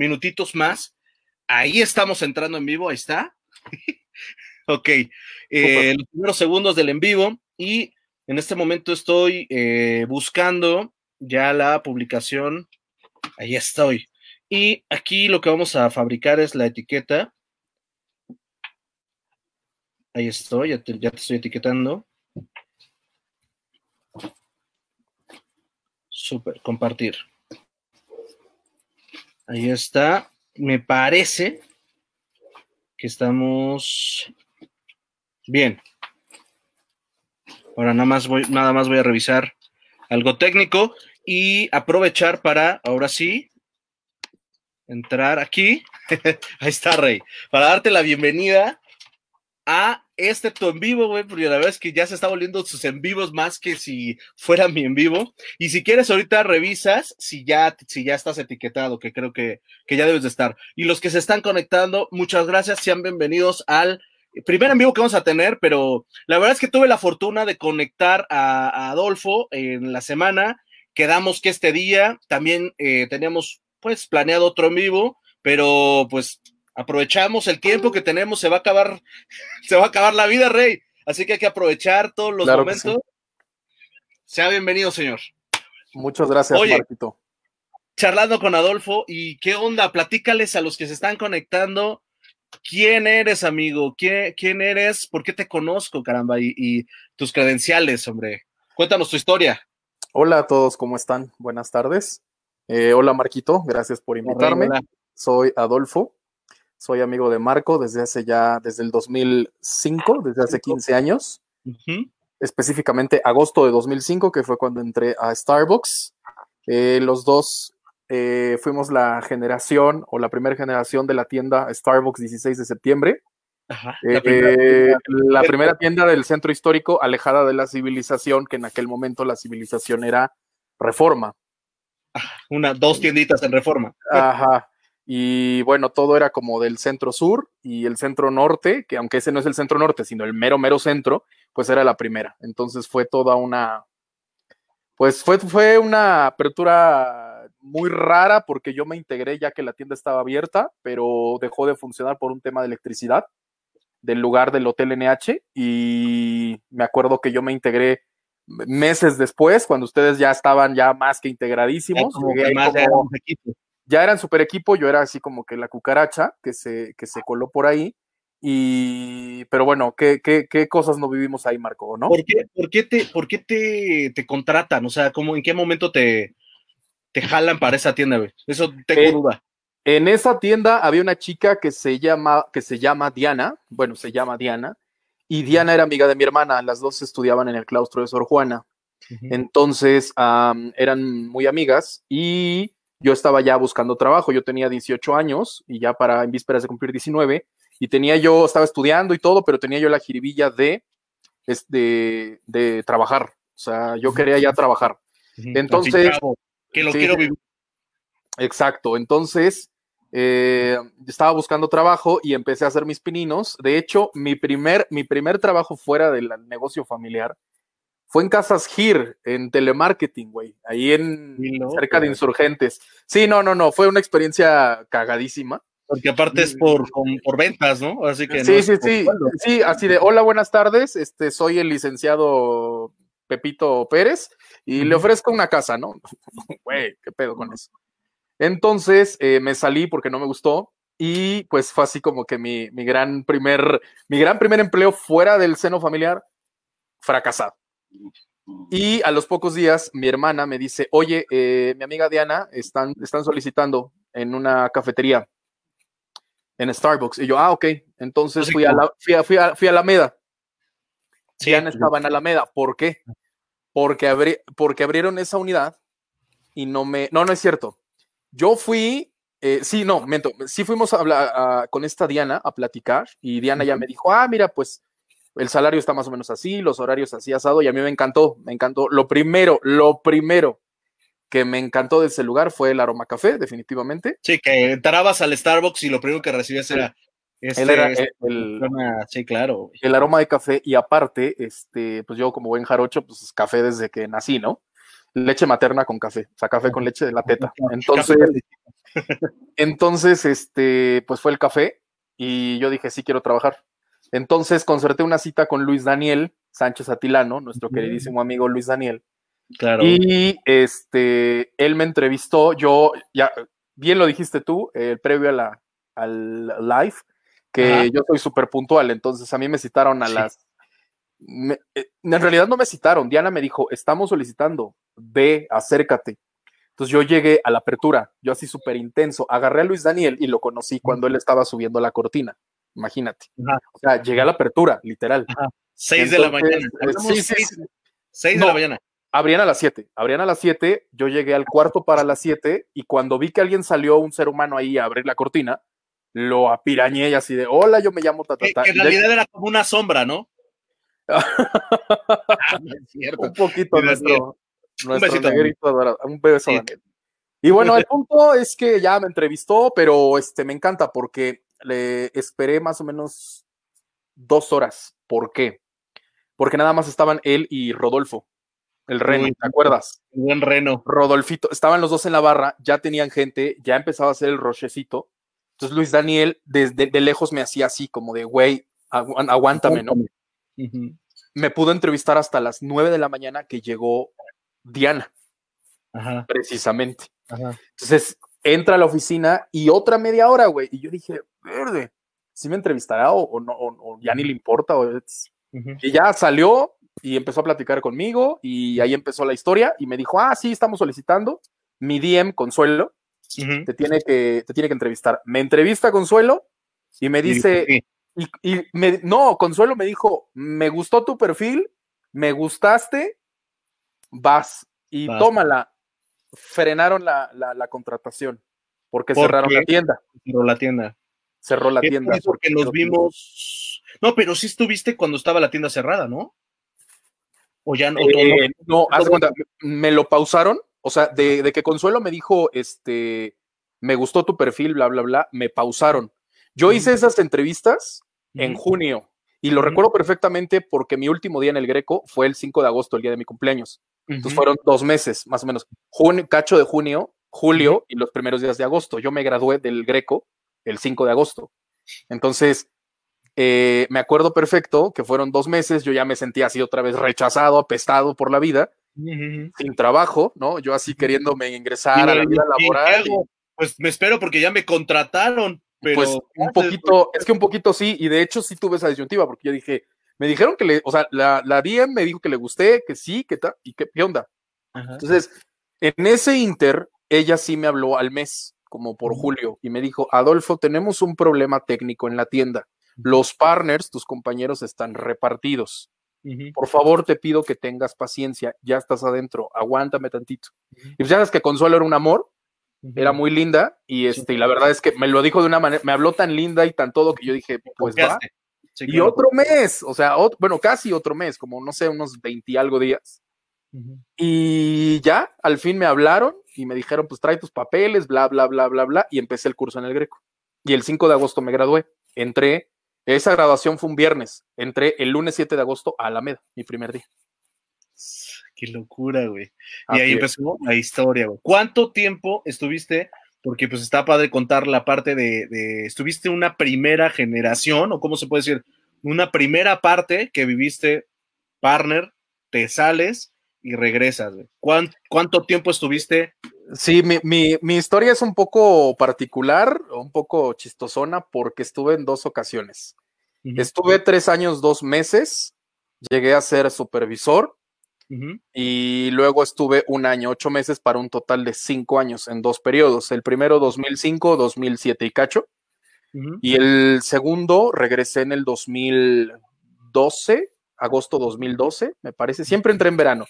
minutitos más. Ahí estamos entrando en vivo, ahí está. ok, eh, los primeros segundos del en vivo y en este momento estoy eh, buscando ya la publicación. Ahí estoy. Y aquí lo que vamos a fabricar es la etiqueta. Ahí estoy, ya te, estoy etiquetando. Super, compartir. Ahí está. Me parece que estamos bien. Ahora nada más voy, nada más voy a revisar algo técnico y aprovechar para, ahora sí, entrar aquí. Ahí está, Rey. Para darte la bienvenida a este tu en vivo, güey, porque la verdad es que ya se está volviendo sus en vivos más que si fuera mi en vivo. Y si quieres, ahorita revisas si ya, si ya estás etiquetado, que creo que, que ya debes de estar. Y los que se están conectando, muchas gracias, sean bienvenidos al primer en vivo que vamos a tener, pero la verdad es que tuve la fortuna de conectar a, Adolfo en la semana. Quedamos que este día también eh, teníamos pues planeado otro en vivo, pero pues aprovechamos el tiempo que tenemos, se va a acabar, se va a acabar la vida, Rey. Así que hay que aprovechar todos los momentos. Sea bienvenido, señor. Muchas gracias, Marquito. Charlando con Adolfo, ¿y qué onda? Platícales a los que se están conectando. ¿Quién eres, amigo? ¿Quién, eres? ¿Por qué te conozco, caramba? Y, tus credenciales, hombre. Cuéntanos tu historia. Hola a todos, ¿cómo están? Buenas tardes. Eh, hola, Marquito, gracias por invitarme. Soy Adolfo, soy amigo de Marco desde hace ya, desde el 2005, desde hace 15 años. Específicamente agosto de 2005, que fue cuando entré a Starbucks. Eh, los dos eh, fuimos la generación o la primera generación de la tienda Starbucks 16 de septiembre. Eh, la, primera tienda del centro histórico alejada de la civilización, que en aquel momento la civilización era reforma. Una, dos tienditas en reforma. Ajá. Y bueno, todo era como del centro sur y el centro norte, que aunque ese no es el centro norte, sino el mero, mero centro, pues era la primera. Entonces fue toda una, pues fue, fue una apertura muy rara porque yo me integré ya que la tienda estaba abierta, pero dejó de funcionar por un tema de electricidad del lugar del Hotel NH y me acuerdo que yo me integré meses después, cuando ustedes ya estaban ya más que integradísimos ya eran super equipo, yo era así como que la cucaracha que se, que se coló por ahí. Y, pero bueno, ¿qué, qué, qué cosas no vivimos ahí, Marco, no? ¿Por qué, por qué, te, por qué te, te, contratan? O sea, ¿cómo, ¿en qué momento te, te jalan para esa tienda, güey? Eso tengo duda. En esa tienda había una chica que se llama, que se llama Diana, bueno, se llama Diana, y Diana era amiga de mi hermana, las dos estudiaban en el claustro de Sor Juana. Entonces, eran muy amigas y yo estaba ya buscando trabajo, yo tenía 18 años y ya para en vísperas de cumplir 19 y tenía yo, estaba estudiando y todo, pero tenía yo la jiribilla de, de, de trabajar, o sea, yo quería ya trabajar. Entonces... Que lo quiero vivir. Exacto, entonces eh, estaba buscando trabajo y empecé a hacer mis pininos. De hecho, mi primer, mi primer trabajo fuera del negocio familiar fue en Casas Gir, en telemarketing, güey, ahí en cerca de Insurgentes. Sí, no, no, no, fue una experiencia cagadísima. Porque aparte es por, por ventas, ¿no? Así que sí, sí, sí, sí, así de, hola, buenas tardes, este, soy el licenciado Pepito Pérez y le ofrezco una casa, ¿no? Güey, qué pedo con eso. Entonces eh, me salí porque no me gustó y pues fue así como que mi, mi gran primer, mi gran primer empleo fuera del seno familiar fracasado. Y a los pocos días, mi hermana me dice, oye, eh, mi amiga Diana están, están solicitando en una cafetería, en Starbucks. Y yo, ah, ok. Entonces fui a, la, fui, a, fui, a, Alameda. Diana estaba en Alameda. ¿Por qué? Porque, porque abrieron esa unidad y no me... No, no es cierto. Yo fui, eh, sí, no, miento, sí fuimos a hablar con esta Diana a platicar y Diana ya me dijo, ah, mira, pues el salario está más o menos así, los horarios así asado, y a mí me encantó, me encantó. Lo primero, lo primero que me encantó de ese lugar fue el aroma café, definitivamente. Sí, que entrabas al Starbucks y lo primero que recibías era Este, Él era este, el, sí, claro. el aroma de café y aparte, este, pues yo como buen jarocho, pues es café desde que nací, ¿no? Leche materna con café, o sea, café con leche de la teta. Entonces, entonces, este, pues fue el café y yo dije, sí quiero trabajar. Entonces concerté una cita con Luis Daniel Sánchez Atilano, nuestro queridísimo amigo Luis Daniel. Claro. Y este, él me entrevistó, yo, ya, bien lo dijiste tú, el previo a la, al live, que Ajá. yo soy súper puntual, entonces a mí me citaron a Sí. las... me- eh, en realidad no me citaron, Diana me dijo, estamos solicitando, ve, acércate. Entonces yo llegué a la apertura, yo así súper intenso, agarré a Luis Daniel y lo conocí cuando él estaba subiendo la cortina, imagínate. Ajá. O sea, llegué a la apertura, literal. Seis de la Entonces, mañana. eh, sí, seis, sí. seis No. de la mañana. Abrían a las 7, abrían a las 7, yo llegué al cuarto para las 7 y cuando vi que alguien salió, un ser humano ahí a abrir la cortina, lo apirañé y así de, hola, yo me llamo Tatata. que en realidad era como una sombra, ¿no? Ah, no es cierto. un poquito Sí, nuestro, nuestro besito, negrito adorado, un beso, Sí. Daniel. Y bueno, el punto es que ya me entrevistó, pero este me encanta porque le esperé más o menos dos horas. ¿Por qué? Porque nada más estaban él y Rodolfo, el reno. ¿te acuerdas? Buen reno. Rodolfito, estaban los dos en la barra, ya tenían gente, ya empezaba a hacer el rochecito. Entonces Luis Daniel desde de lejos me hacía así como de, güey, agu- aguántame, ¿no? Me pudo entrevistar hasta las 9 de la mañana que llegó Diana, Ajá, precisamente. ajá. Entonces entra a la oficina y otra media hora, güey. Y yo dije, verde, si me entrevistará o, o no, o, o ya ni le importa. o es-". Ujú. Y ya salió y empezó a platicar conmigo y ahí empezó la historia y me dijo, ah, sí, estamos solicitando. Mi DM, Consuelo, te tiene que, te tiene que entrevistar. Me entrevista Consuelo y me dice, Sí. y, y me, no, Consuelo me dijo, me gustó tu perfil, me gustaste, vas y Vas. tómala. Frenaron la, la- la contratación porque ¿Por cerraron qué? la tienda. Cerró la tienda. Cerró la tienda. porque que nos vimos. No, pero sí estuviste cuando estaba la tienda cerrada, ¿no? O ya no. Eh, no, haz de cuenta, me- lo pausaron. O sea, de, de que Consuelo me dijo, este, me gustó tu perfil, bla, bla, bla, me pausaron. Yo hice esas entrevistas en Ujú. junio y lo Ujú. recuerdo perfectamente porque mi último día en el Greco fue el 5 de agosto, el día de mi cumpleaños. Entonces fueron dos meses, más o menos. Junio, cacho de junio, julio y los primeros días de agosto. Yo me gradué del Greco el 5 de agosto. Entonces, eh, me acuerdo perfecto que fueron dos meses, yo ya me sentía así otra vez rechazado, apestado por la vida, sin trabajo, ¿no? Yo así queriéndome ingresar a la vida ¿y qué laboral. y-? Pues me espero porque ya me contrataron, pero pues un poquito, es que un poquito sí, y de hecho sí tuve esa disyuntiva, porque yo dije, me dijeron que le, o sea, la, la DM me dijo que le gusté, que sí, que tal, y que, ¿qué onda? Ajá. Entonces, en ese inter, ella sí me habló al mes, como por julio, y me dijo, Adolfo, tenemos un problema técnico en la tienda. Los partners, tus compañeros, están repartidos. Por favor, te pido que tengas paciencia, ya estás adentro, aguántame tantito. Y pues ya sabes que Consuelo era un amor, era muy linda, y este, y la verdad es que me lo dijo de una manera, me habló tan linda y tan todo que yo dije, pues va. Y otro mes, o sea, ot- bueno, casi otro mes, como no sé, unos 20 y algo días. Y ya, al fin me hablaron y me dijeron, pues trae tus papeles, bla, bla, bla, bla, bla, y empecé el curso en el Greco. Y el 5 de agosto me gradué. Entré, esa graduación fue un viernes, entré el lunes 7 de agosto a Alameda, mi primer día. Qué locura, güey. Y Así ahí es. empezó la historia, güey. ¿Cuánto tiempo estuviste? Porque pues está padre contar la parte de, de- ¿estuviste una primera generación o cómo se puede decir? Una primera parte que viviste partner, te sales y regresas, güey. ¿Cuán- ¿Cuánto tiempo estuviste? Sí, mi, mi- mi historia es un poco particular, un poco chistosona, porque estuve en dos ocasiones. Estuve tres años, dos meses, llegué a ser supervisor y luego estuve un año, ocho meses para un total de cinco años en dos periodos. El primero 2005, 2007 y cacho. Ujú. Y el segundo regresé en el 2012, agosto 2012, me parece. Siempre entré en verano.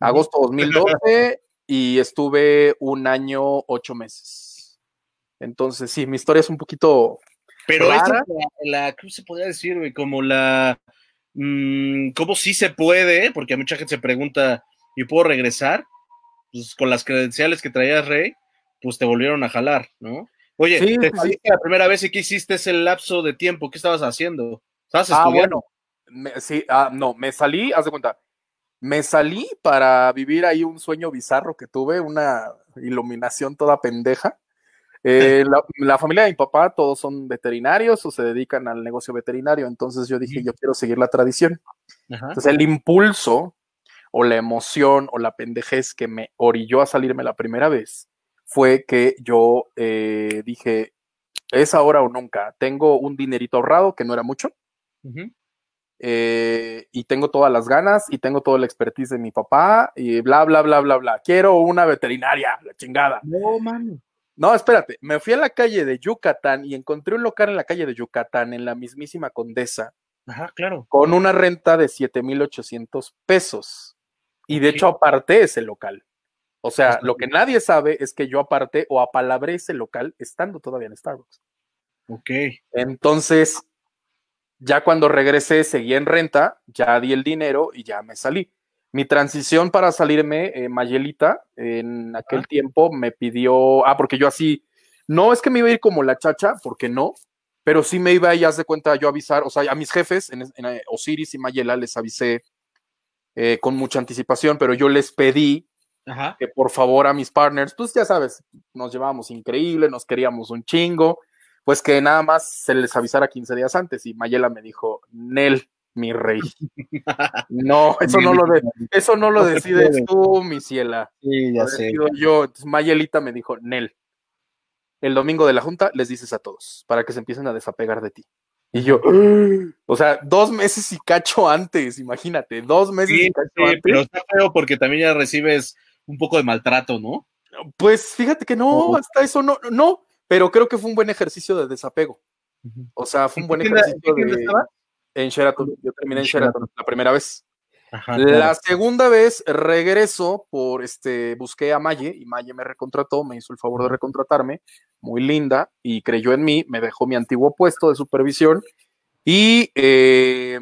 Agosto 2012 y estuve un año, ocho meses. Entonces, sí, mi historia es un poquito Pero esta la, la- ¿cómo se podría decir, güey? Como la, mm, ¿cómo sí se puede? Porque a mucha gente se pregunta, ¿y puedo regresar? Pues con las credenciales que traías, Rey, pues te volvieron a jalar, ¿no? Oye, te saliste la primera vez y qué hiciste ese lapso de tiempo, ¿qué estabas haciendo? ¿Estabas ah, estudiando? bueno, sí, ah, no, me salí, haz de cuenta, me salí para vivir ahí un sueño bizarro que tuve, una iluminación toda pendeja. Eh, la, familia de mi papá, todos son veterinarios o se dedican al negocio veterinario, entonces yo dije, yo quiero seguir la tradición. Entonces el impulso o la emoción o la pendejez que me orilló a salirme la primera vez fue que yo eh, dije, es ahora o nunca, tengo un dinerito ahorrado que no era mucho. Eh, y tengo todas las ganas y tengo toda la expertise de mi papá y bla, bla, bla, bla, bla. Quiero una veterinaria, la chingada. No, mano. No, espérate, me fui a la calle de Yucatán y encontré un local en la calle de Yucatán, en la mismísima Condesa. Ajá, claro. Con una renta de 7,800 pesos. Y de hecho aparté ese local. O sea, lo que nadie sabe es que yo aparté o apalabré ese local estando todavía en Starbucks. Ok. Entonces, ya cuando regresé, seguí en renta, ya di el dinero y ya me salí. Mi transición para salirme, eh, Mayelita, en aquel tiempo me pidió, ah, porque yo así, no es que me iba a ir como la chacha, porque no, pero sí me iba a, ya de cuenta, yo avisar, o sea, a mis jefes, en, eh, Osiris y Mayela, les avisé eh, con mucha anticipación, pero yo les pedí que por favor a mis partners, pues ya sabes, nos llevábamos increíble, nos queríamos un chingo, pues que nada más se les avisara 15 días antes y Mayela me dijo, Nel, mi rey. No, eso no lo, de, eso no lo decides tú, mi ciela. Sí, ya sé. Yo, entonces Mayelita me dijo, Nel, el domingo de la junta les dices a todos para que se empiecen a desapegar de ti. Y yo, o sea, dos meses y cacho antes, imagínate, dos meses y cacho antes. Pero está feo porque también ya recibes un poco de maltrato, ¿no? Pues fíjate que no, hasta eso no, no, pero creo que fue un buen ejercicio de desapego. O sea, fue un buen ejercicio de. En Sheraton. Yo terminé en Sheraton la primera vez. la segunda vez regreso por este, busqué a Maye y Maye me recontrató, me hizo el favor de recontratarme, muy linda, y creyó en mí, me dejó mi antiguo puesto de supervisión y eh,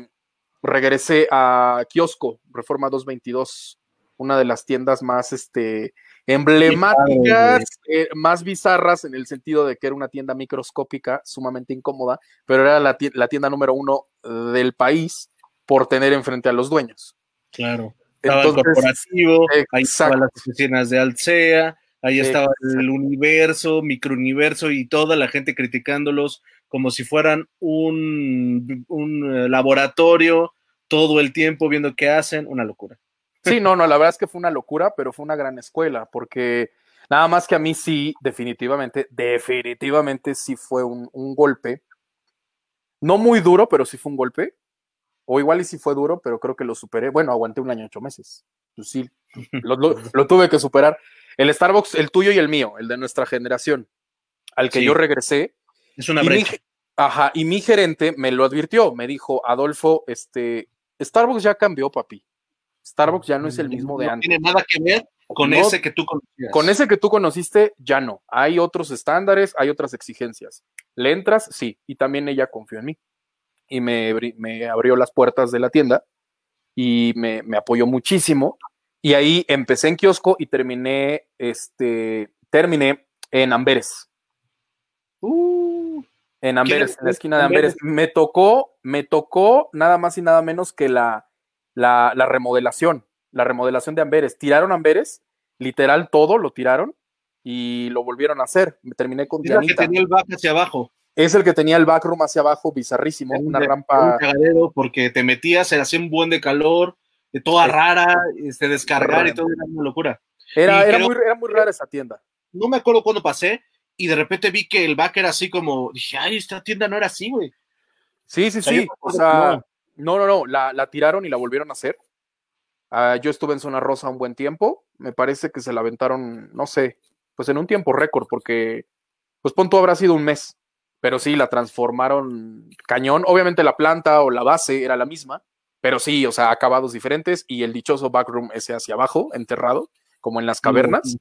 regresé a Kiosco, Reforma 222, una de las tiendas más este, emblemáticas, eh, más bizarras en el sentido de que era una tienda microscópica, sumamente incómoda, pero era la tienda, número uno del país por tener enfrente a los dueños. Claro. Estaba el corporativo, ahí estaban las oficinas de Alcea, ahí estaba el universo, microuniverso y toda la gente criticándolos como si fueran un, un eh, laboratorio todo el tiempo viendo qué hacen, una locura. Sí, no, no, la verdad es que fue una locura, pero fue una gran escuela, porque nada más que a mí sí, definitivamente, definitivamente sí fue un, golpe. No muy duro, pero sí fue un golpe. O igual y sí fue duro, pero creo que lo superé. Bueno, aguanté un año, ocho meses. Pues sí, lo, tuve que superar. El Starbucks, el tuyo y el mío, el de nuestra generación, al que yo regresé. Es una brecha. ajá, y mi gerente me lo advirtió, me dijo, Adolfo, este, Starbucks ya cambió, papi. Starbucks ya no es el mismo de no antes. tiene nada que ver con ese que tú conociste. Con ese que tú conociste, ya no. Hay otros estándares, hay otras exigencias. ¿Le entras? Sí. Y también ella confió en mí. Y me, abrió las puertas de la tienda y me, apoyó muchísimo. Y ahí empecé en kiosco y terminé, este, terminé en Amberes. Uh, en Amberes, en la esquina de Amberes. Me tocó, me tocó nada más y nada menos que la, la, remodelación, la remodelación de Amberes. Tiraron Amberes, literal todo lo tiraron y lo volvieron a hacer. Me terminé con Es el que tenía el back hacia abajo. Es el que tenía el backroom hacia abajo, bizarrísimo, una rampa. Un porque te metías, se hacía un buen de calor, de toda rara, este, descargar y todo, era una locura. Era, era, muy, era muy rara esa tienda. No me acuerdo cuándo pasé y de repente vi que el back era así como, dije, ay, esta tienda no era así, güey. Sí, sí, sí. O sea, no, no, no, la, tiraron y la volvieron a hacer. Ah, yo estuve en Zona Rosa un buen tiempo. Me parece que se la aventaron, no sé, pues en un tiempo récord, porque, pues punto habrá sido un mes. Pero sí, la transformaron cañón. Obviamente la planta o la base era la misma, pero sí, o sea, acabados diferentes y el dichoso backroom ese hacia abajo, enterrado, como en las cavernas,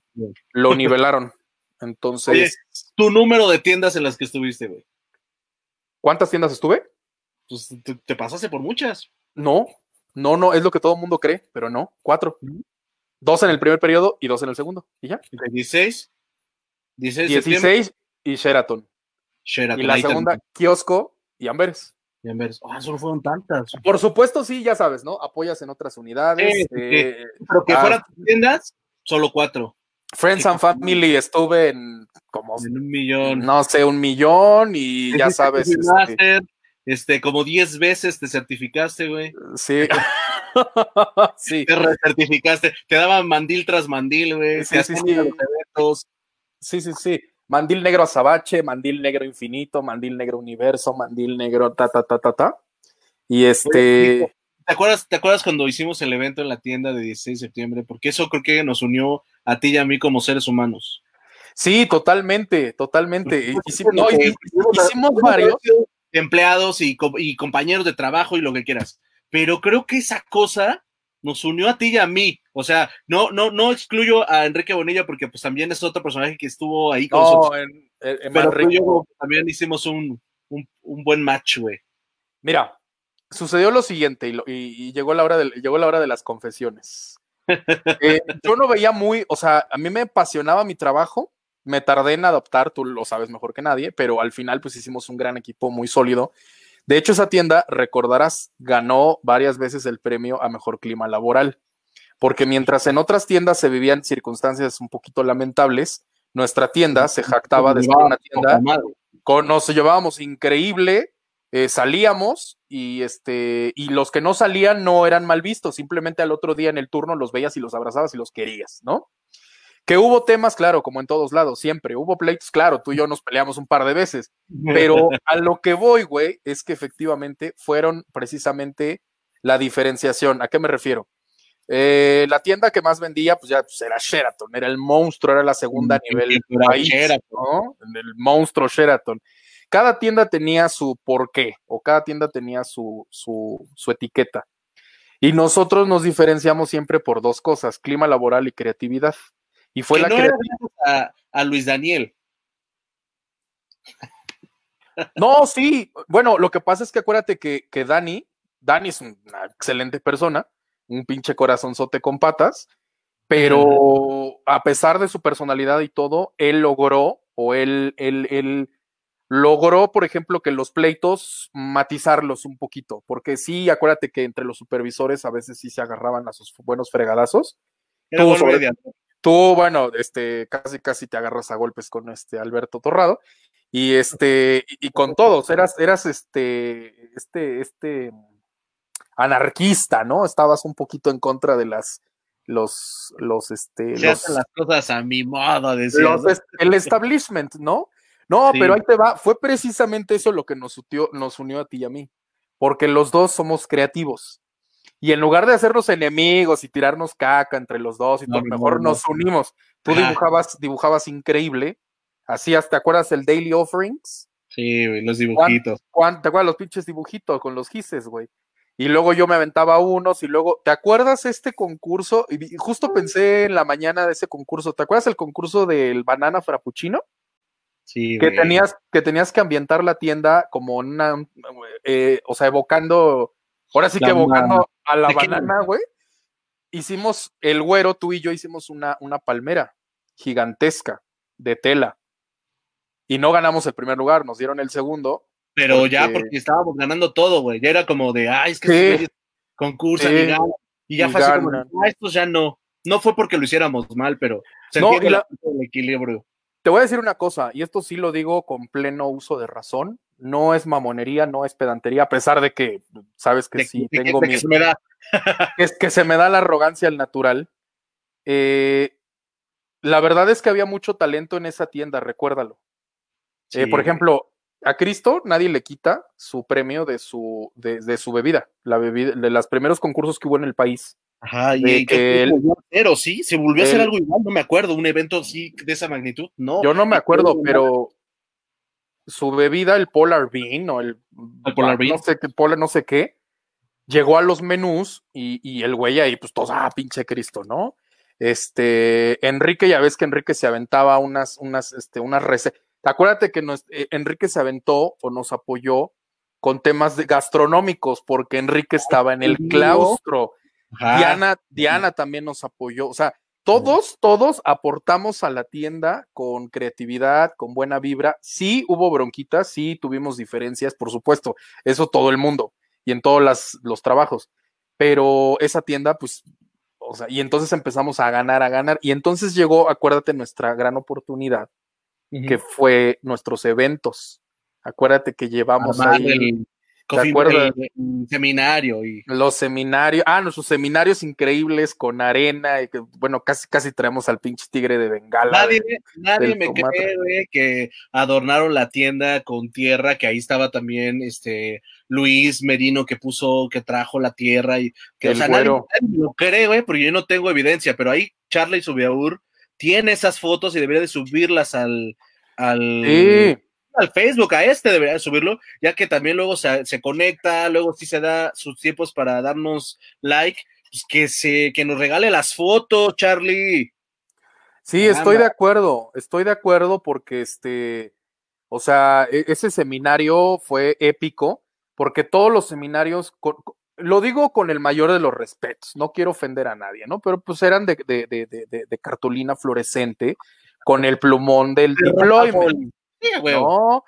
lo nivelaron. Entonces. tu número de tiendas en las que estuviste, güey. ¿Cuántas tiendas estuve? Pues te, pasaste por muchas. No, no, no, es lo que todo el mundo cree, pero no, cuatro. Dos en el primer periodo y dos en el segundo. ¿Y ya? 16. 16, y Sheraton. Sheraton. Y la segunda, también. kiosco y Amberes. Y Amberes. Ah, solo fueron tantas. Por supuesto, sí, ya sabes, ¿no? Apoyas en otras unidades. Eh, Pero que ah, fueran tiendas, solo cuatro. Friends and Family estuve en como, En un millón. no sé, un millón y ya sabes. este, este, como 10 veces te certificaste, güey. sí. sí. Te recertificaste. Te daban mandil tras mandil, güey. Sí, sí, sí. ir a los eventos. Sí, sí, sí. Mandil negro azabache, mandil negro infinito, mandil negro universo, mandil negro ta, ta, ta, ta, ta. Y este. ¿Te acuerdas, ¿Te acuerdas cuando hicimos el evento en la tienda de 16 de septiembre? Porque eso creo que nos unió a ti y a mí como seres humanos. Sí, totalmente, totalmente. Hicimos, no, hici- hicimos varios. Empleados y, co- y compañeros de trabajo y lo que quieras. Pero creo que esa cosa nos unió a ti y a mí. O sea, no, no, no excluyo a Enrique Bonilla porque pues también es otro personaje que estuvo ahí con No, nosotros. en, en- en Pero tú y Manrique. yo también hicimos un, un, un buen match, güey. Mira, sucedió lo siguiente y, lo- y- y llegó, la hora de, llegó la hora de las confesiones. Eh, yo no veía muy, o sea, a mí me apasionaba mi trabajo, me tardé en adoptar, tú lo sabes mejor que nadie, pero al final pues hicimos un gran equipo muy sólido. De hecho, esa tienda, recordarás, ganó varias veces el premio a mejor clima laboral, porque mientras en otras tiendas se vivían circunstancias un poquito lamentables, nuestra tienda se jactaba de ser una tienda con, nos llevábamos increíble, eh, salíamos y este y los que no salían no eran mal vistos, simplemente al otro día en el turno los veías y los abrazabas y los querías, ¿no? Que hubo temas, claro, como en todos lados, siempre. Hubo pleitos, claro, tú y yo nos peleamos un par de veces, pero a lo que voy, güey, es que efectivamente fueron precisamente la diferenciación. ¿A qué me refiero? Eh, la tienda que más vendía, pues ya pues, era Sheraton, era el monstruo, era la segunda a nivel Era país, Sheraton. ¿no? El monstruo Sheraton. Cada tienda tenía su porqué, o cada tienda tenía su, su, su etiqueta. Y nosotros nos diferenciamos siempre por dos cosas, clima laboral y creatividad. Y fue Que la no a, a Luis Daniel. No, sí. Bueno, lo que pasa es que acuérdate que, que Dani, Dani es una excelente persona, un pinche corazonzote con patas, pero a pesar de su personalidad y todo, él logró, o él, él, él logró, por ejemplo, que los pleitos matizarlos un poquito, porque sí, acuérdate que entre los supervisores a veces sí se agarraban a sus buenos fregadazos. Tú sobre-. Tú, bueno, este, casi, casi te agarras a golpes con este Alberto Torrado. Y este, y, y con todos, eras, eras este, este, este anarquista, ¿no? Estabas un poquito en contra de las, los, los, este, Se los, hacen las cosas a mi modo, decía. los el establishment, ¿no? No, Sí. pero ahí te va, fue precisamente eso lo que nos, utió- nos unió a ti y a mí, porque los dos somos creativos. Y en lugar de hacernos enemigos y tirarnos caca entre los dos, y No, todo, no, mejor no. nos unimos. Tú Ajá. dibujabas, dibujabas increíble. Hacías, ¿te acuerdas el Daily Offerings? Sí, güey, los dibujitos. ¿Cuán- ¿Te acuerdas los pinches dibujitos con los gises, güey? Y luego yo me aventaba unos y luego, ¿te acuerdas este concurso? Y justo pensé en la mañana de ese concurso. ¿Te acuerdas el concurso del banana frappuccino? Sí, que güey. tenías que tenías que ambientar la tienda como una eh, o sea evocando ahora sí La que evocando a la banana güey hicimos el güero tú y yo hicimos una una palmera gigantesca de tela y no ganamos el primer lugar nos dieron el segundo Pero ya porque- estábamos ganando todo, güey. Ya era como de, ay, es que Sí. concursan Sí. y ganan. Y ya Y fue así como, ah, estos ya no. No fue porque lo hiciéramos mal, pero se No, la- el equilibrio. te voy a decir una cosa y esto sí lo digo con pleno uso de razón no es mamonería no es pedantería a pesar de que sabes que De- sí de- tengo de mi que se me da. es que se me da la arrogancia al natural. Eh, la verdad es que había mucho talento en esa tienda, recuérdalo. Eh, por ejemplo, a Cristo nadie le quita su premio de su, de, de su bebida, la bebida, de los primeros concursos que hubo en el país. Ajá, y, que que él- volvió a hacer, ¿o sí? ¿Se volvió a hacer algo igual? No me acuerdo, un evento así de esa magnitud. No. Yo no me acuerdo, pero su bebida, el Polar Bean o el, El Polar Bean. no sé qué, Polar no sé qué, llegó a los menús y, y el güey ahí, pues todos, ah, pinche Cristo, ¿no? Este, Enrique, ya ves que Enrique se aventaba unas, unas, este, unas recetas. Acuérdate que nos- eh, Enrique se aventó o nos apoyó con temas de gastronómicos, porque Enrique estaba en el claustro. Ajá. Diana, Diana también nos apoyó. O sea, todos, todos aportamos a la tienda con creatividad, con buena vibra. Sí hubo bronquitas, sí tuvimos diferencias, por supuesto, eso todo el mundo y en todos los trabajos. Pero esa tienda, pues, o sea, y entonces empezamos a ganar, a ganar. Y entonces llegó, acuérdate, nuestra gran oportunidad, que fue nuestros eventos. Acuérdate que llevamos ahí el, seminario y los seminarios, ah, nuestros seminarios increíbles con arena y que bueno, casi casi traemos al pinche tigre de Bengala. Nadie, nadie me cree que adornaron la tienda con tierra, que ahí estaba también este Luis Merino que puso, que trajo la tierra y que o sea, nadie, lo cree, güey, porque yo no tengo evidencia, pero ahí Charlie Subiaur tiene esas fotos y debería de subirlas al al sí al Facebook, a este debería subirlo, ya que también luego se, conecta, luego sí se da sus tiempos para darnos like, pues que se, que nos regale las fotos, Charlie. Sí, estoy de acuerdo, estoy de acuerdo porque este, o sea, e, ese seminario fue épico, porque todos los seminarios, lo digo con el mayor de los respetos, no quiero ofender a nadie, ¿no? Pero pues eran de, de, de, de cartulina fluorescente con el plumón del deployment. ¿No?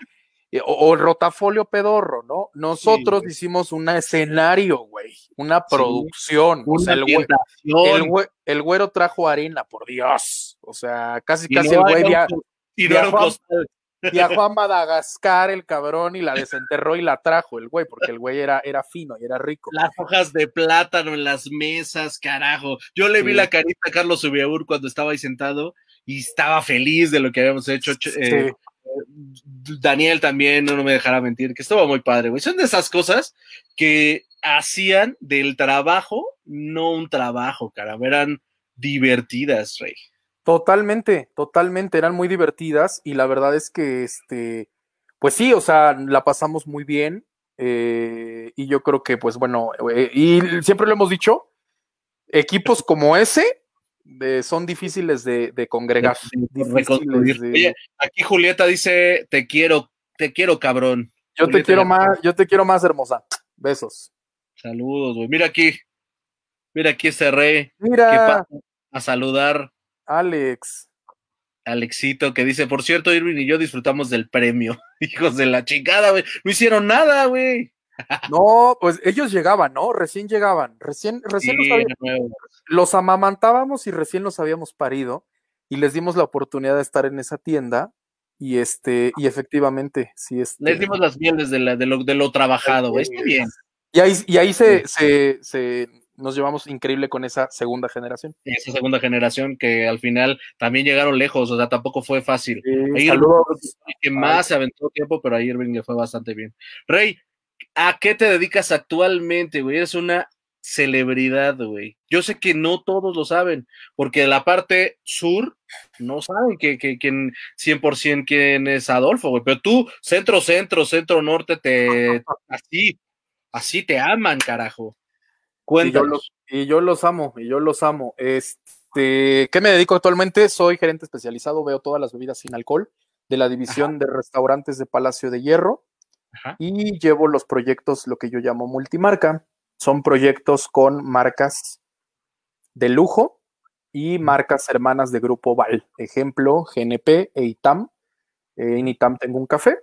O, el rotafolio pedorro, ¿no? Nosotros hicimos un escenario, güey, una producción. o sea, el, el, güero trajo arena, por Dios. O sea, casi, casi el güey viajó, a Madagascar el cabrón y la desenterró y la trajo el güey, porque el güey era, era fino y era rico. Las hojas de plátano en las mesas, carajo. Yo le vi la carita a Carlos Ubiabur cuando estaba ahí sentado y estaba feliz de lo que habíamos hecho. Eh, Daniel también, no, me dejará mentir, que estuvo muy padre. Son de esas cosas que hacían del trabajo, no un trabajo, cara, eran divertidas, Rey. Totalmente, totalmente, eran muy divertidas y la verdad es que, este, pues sí, o sea, la pasamos muy bien eh, y yo creo que, pues bueno, eh, y siempre lo hemos dicho, equipos como ese son difíciles de, congregar. aquí Julieta dice, te quiero, te quiero, cabrón. Yo te quiero más, yo te quiero más, hermosa. Besos. Saludos, güey. Mira aquí. Mira aquí este rey. Mira. a saludar. Alex. Alexito, que dice, por cierto, Irving y yo disfrutamos del premio. Hijos de la chingada, güey. No hicieron nada, güey. No, pues ellos llegaban, ¿no? Recién llegaban, recién, recién los, amamantábamos y recién los habíamos parido y les dimos la oportunidad de estar en esa tienda y este, y efectivamente, sí es. Les dimos las mieles de, de, lo, de lo trabajado, está bien. Y ahí, y ahí se, se, se, nos llevamos increíble con esa segunda generación. Esa segunda generación que al final también llegaron lejos, o sea, tampoco fue fácil. Sí, que más se aventó tiempo, pero a Irving le fue bastante bien. Rey, ¿A qué te dedicas actualmente, güey? Eres una celebridad, güey. Yo sé que no todos lo saben, porque la parte sur no saben que, que, 100% quién es Adolfo, güey. Pero tú, centro, centro, centro, norte, te así, así te aman, carajo. Cuéntanos. Y yo, los, amo, y yo los amo. Este, ¿qué me dedico actualmente? Soy gerente especializado, veo todas las bebidas sin alcohol de la división de restaurantes de Palacio de Hierro y llevo los proyectos, lo que yo llamo multimarca. Son proyectos con marcas de lujo y marcas hermanas de Grupo Val. Ejemplo, GNP e ITAM. Eh, en ITAM tengo un café,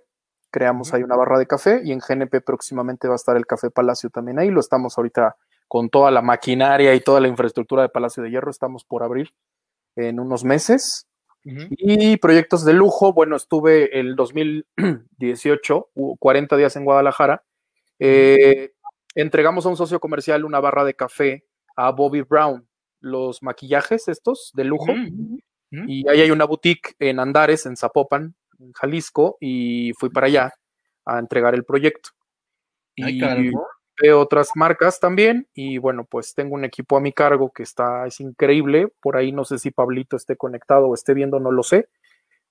creamos ahí una barra de café y en GNP próximamente va a estar el Café Palacio también ahí. Lo estamos ahorita con toda la maquinaria y toda la infraestructura de Palacio de Hierro, estamos por abrir en unos meses. Y proyectos de lujo, bueno, estuve el 2018, 40 días en Guadalajara. Eh, entregamos a un socio comercial una barra de café a Bobby Brown, los maquillajes estos de lujo. Y ahí hay una boutique en Andares, en Zapopan, en Jalisco, y fui para allá a entregar el proyecto. y, de otras marcas también y bueno, pues tengo un equipo a mi cargo que está, es increíble, por ahí no sé si Pablito esté conectado o esté viendo, no lo sé,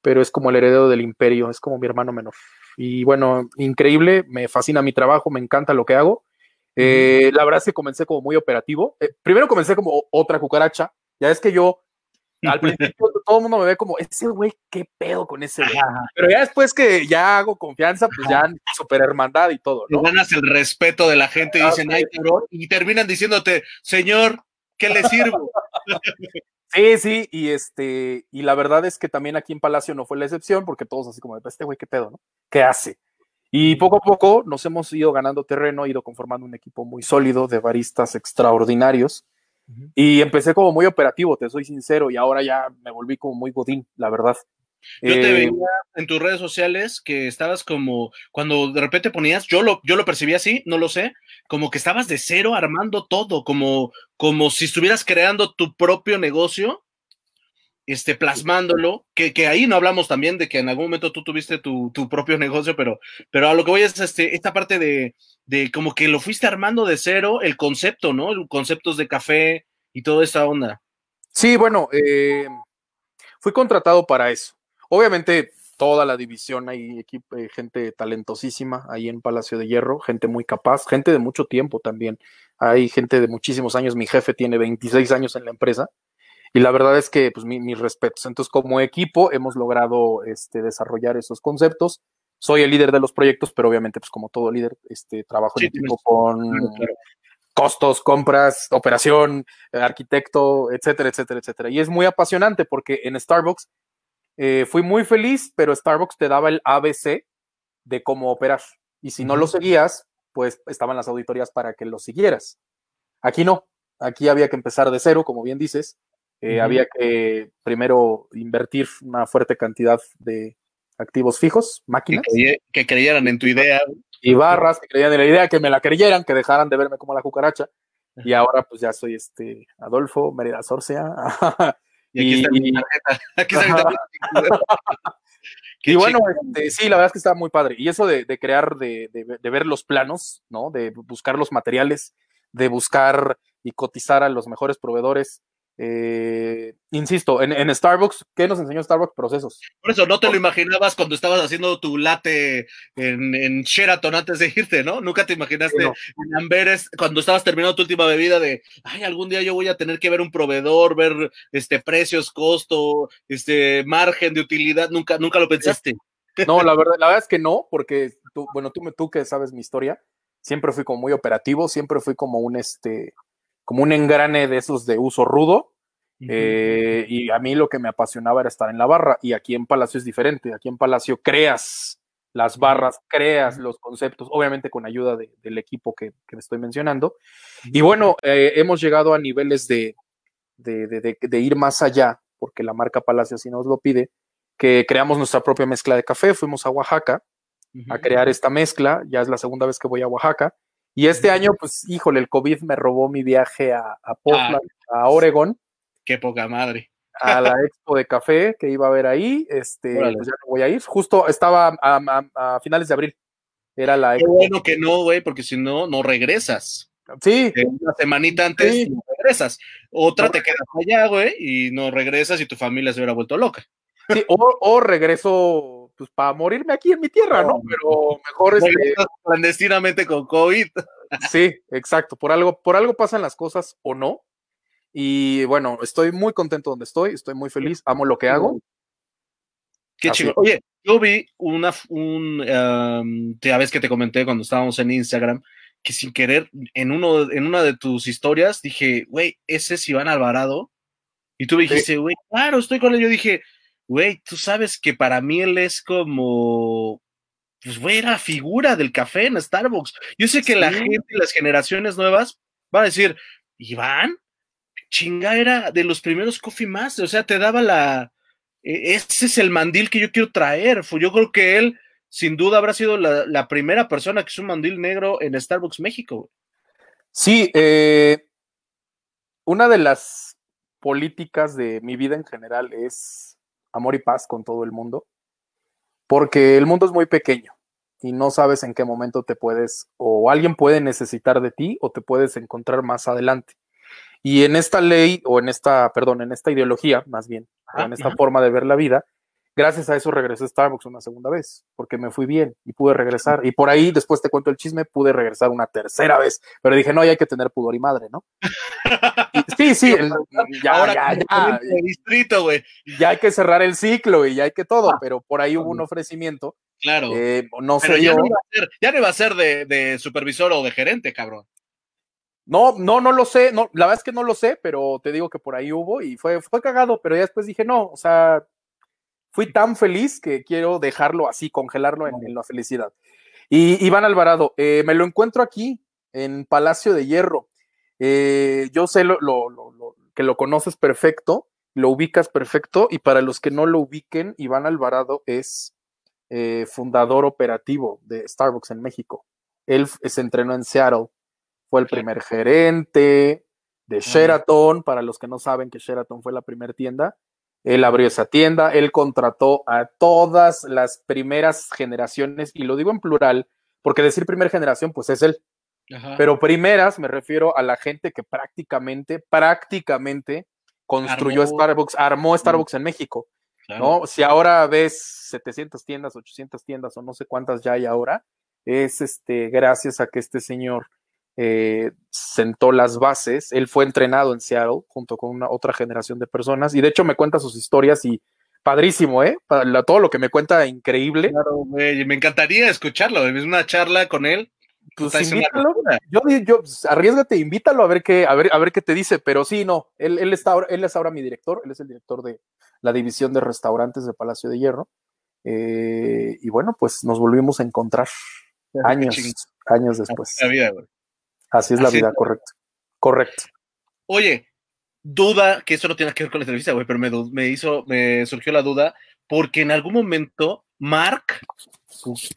pero es como el heredero del imperio, es como mi hermano menor. Y bueno, increíble, me fascina mi trabajo, me encanta lo que hago. Eh, la verdad es que comencé como muy operativo. Eh, primero comencé como otra cucaracha, ya es que yo al principio todo el mundo me ve como, ese güey, qué pedo con ese güey. Pero ya después que ya hago confianza, pues ya super hermandad y todo. ¿no? ganas el respeto de la gente y dicen, ay, y terminan diciéndote, señor, ¿qué le sirvo? Sí, sí, y este, y la verdad es que también aquí en Palacio no fue la excepción, porque todos así como, este güey, ¿qué pedo, no? ¿Qué hace? Y poco a poco nos hemos ido ganando terreno, ido conformando un equipo muy sólido de baristas extraordinarios. Y empecé como muy operativo, te soy sincero, y ahora ya me volví como muy godín, la verdad. Yo te eh, veía en tus redes sociales que estabas como, cuando de repente ponías, yo lo, yo lo percibí así, no lo sé, como que estabas de cero armando todo, como, como si estuvieras creando tu propio negocio, este, plasmándolo, que, que ahí no hablamos también de que en algún momento tú tuviste tu, tu propio negocio, pero, pero a lo que voy es este, esta parte de, de como que lo fuiste armando de cero, el concepto, ¿no? Conceptos de café y toda esa onda. Sí, bueno, eh, fui contratado para eso. Obviamente, toda la división hay equipo, eh, gente talentosísima ahí en Palacio de Hierro, gente muy capaz, gente de mucho tiempo también. Hay gente de muchísimos años. Mi jefe tiene 26 años en la empresa y la verdad es que, pues, mis respetos. Entonces, como equipo, hemos logrado este, desarrollar esos conceptos. Soy el líder de los proyectos, pero obviamente, pues, como todo líder, este, trabajo en equipo con costos, compras, operación, arquitecto, etcétera, etcétera, etcétera. Y es muy apasionante porque en Starbucks eh, fui muy feliz, pero Starbucks te daba el ABC de cómo operar. Y si no lo seguías, pues estaban las auditorías para que lo siguieras. Aquí no. Aquí había que empezar de cero, como bien dices. Eh, había que primero invertir una fuerte cantidad de activos fijos, máquinas. Que, creyeran en tu idea. Y barras, que creían en la idea, que me la creyeran, que dejaran de verme como la cucaracha. Y ahora pues ya soy este Adolfo Merida Sorcia, Y aquí está mi tarjeta. Aquí está y bueno, este, sí, la verdad es que está muy padre. Y eso de, crear, de, de, ver los planos, ¿no? De buscar los materiales, de buscar y cotizar a los mejores proveedores, eh, insisto, en, Starbucks, ¿qué nos enseñó Starbucks? Procesos. Por eso no te lo imaginabas cuando estabas haciendo tu latte en, Sheraton antes de irte, ¿no? Nunca te imaginaste en Amberes cuando estabas terminando tu última bebida de, ay, algún día yo voy a tener que ver un proveedor, ver este precios, costo, este margen de utilidad. Nunca, nunca lo pensaste. No, la verdad, la verdad es que no, porque tú, bueno, tú, tú que sabes mi historia, siempre fui como muy operativo, siempre fui como un este como un engrane de esos de uso rudo. Eh, y a mí lo que me apasionaba era estar en la barra y aquí en Palacio es diferente. Aquí en Palacio creas las barras, creas los conceptos, obviamente con ayuda del equipo que, que estoy mencionando. Y bueno, eh, hemos llegado a niveles de, de, ir más allá, porque la marca Palacio así nos lo pide, que creamos nuestra propia mezcla de café, fuimos a Oaxaca a crear esta mezcla, ya es la segunda vez que voy a Oaxaca, y este año, pues, híjole, el COVID me robó mi viaje a, a Portland, ah. a Oregon. Qué poca madre. A la expo de café que iba a haber ahí. Este, pues ya no voy a ir. Justo estaba a, finales de abril. Era la expo. Qué bueno que no, güey, porque si no, no regresas. Sí. Una semanita antes no regresas. Otra te quedas allá, güey, y no regresas y tu familia se hubiera vuelto loca. Sí, o, o regreso pues para morirme aquí en mi tierra, ¿no? Pero mejor este... clandestinamente con COVID. Sí, exacto. Por algo, por algo pasan las cosas o no. Y bueno, estoy muy contento donde estoy, estoy muy feliz, amo lo que hago. Qué chido. Oye, yo vi una, un, ya ves que te comenté cuando estábamos en Instagram, que sin querer, en, uno, en una de tus historias, dije, güey, ese es Iván Alvarado. Y tú dijiste, güey, claro, estoy con él. Yo dije, güey, tú sabes que para mí él es como, pues, güey, era la figura del café en Starbucks. Yo sé que la gente, las generaciones nuevas, van a decir, Iván, chinga, era de los primeros Coffee Masters, o sea, te daba la, e, ese es el mandil que yo quiero traer. Yo creo que él, sin duda, habrá sido la, primera persona que es un mandil negro en Starbucks México. Sí, eh, una de las políticas de mi vida en general es amor y paz con todo el mundo, porque el mundo es muy pequeño y no sabes en qué momento te puedes, o alguien puede necesitar de ti o te puedes encontrar más adelante. Y en esta ley, o en esta, perdón, en esta ideología, más bien, en esta forma de ver la vida, gracias a eso regresé a Starbucks una segunda vez, porque me fui bien y pude regresar. Y por ahí, después te cuento el chisme, pude regresar una tercera vez, pero dije, no, ya hay que tener pudor y madre, ¿no? sí, sí, ya, ya, ya. distrito, güey. Ya hay que cerrar el ciclo y ya hay que todo, ah, pero por ahí hubo un ofrecimiento. Claro. no sé ya, no iba a ser, ya no iba a ser de, de supervisor o de gerente, cabrón. No, no, no lo sé, no, la verdad es que no lo sé, pero te digo que por ahí hubo y fue, fue cagado, pero ya después dije, no, o sea, fui tan feliz que quiero dejarlo así, congelarlo en, la felicidad. Y Iván Alvarado, eh, me lo encuentro aquí, en Palacio de Hierro. Eh, yo sé lo, que lo conoces perfecto, lo ubicas perfecto, y para los que no lo ubiquen, Iván Alvarado es eh, fundador operativo de Starbucks en México. Él se entrenó en Seattle, fue el primer gerente de Sheraton, para los que no saben que Sheraton fue la primera tienda. Él abrió esa tienda, él contrató a todas las primeras generaciones, y lo digo en plural, porque decir primera generación, pues es él. Pero primeras me refiero a la gente que prácticamente, prácticamente construyó Starbucks, armó Starbucks en México. ¿no? Si ahora ves 700 tiendas, 800 tiendas o no sé cuántas ya hay ahora, es este, gracias a que este señor eh, sentó las bases. Él fue entrenado en Seattle junto con una otra generación de personas y de hecho me cuenta sus historias y padrísimo, ¿eh? todo lo que me cuenta, increíble. Claro, me encantaría escucharlo. Es una charla con él pues invítalo. Yo, yo pues, arriesgate, invítalo a ver qué, a ver, a ver qué te dice, pero sí, no, él, él, está ahora, él es ahora mi director, él es el director de la división de restaurantes de Palacio de Hierro. Eh, y bueno, pues nos volvimos a encontrar años, años después. Así es la vida, correcto. Correcto. Oye, duda, que eso no tiene que ver con la entrevista, güey, pero me, me hizo, me surgió la duda, porque en algún momento Mark,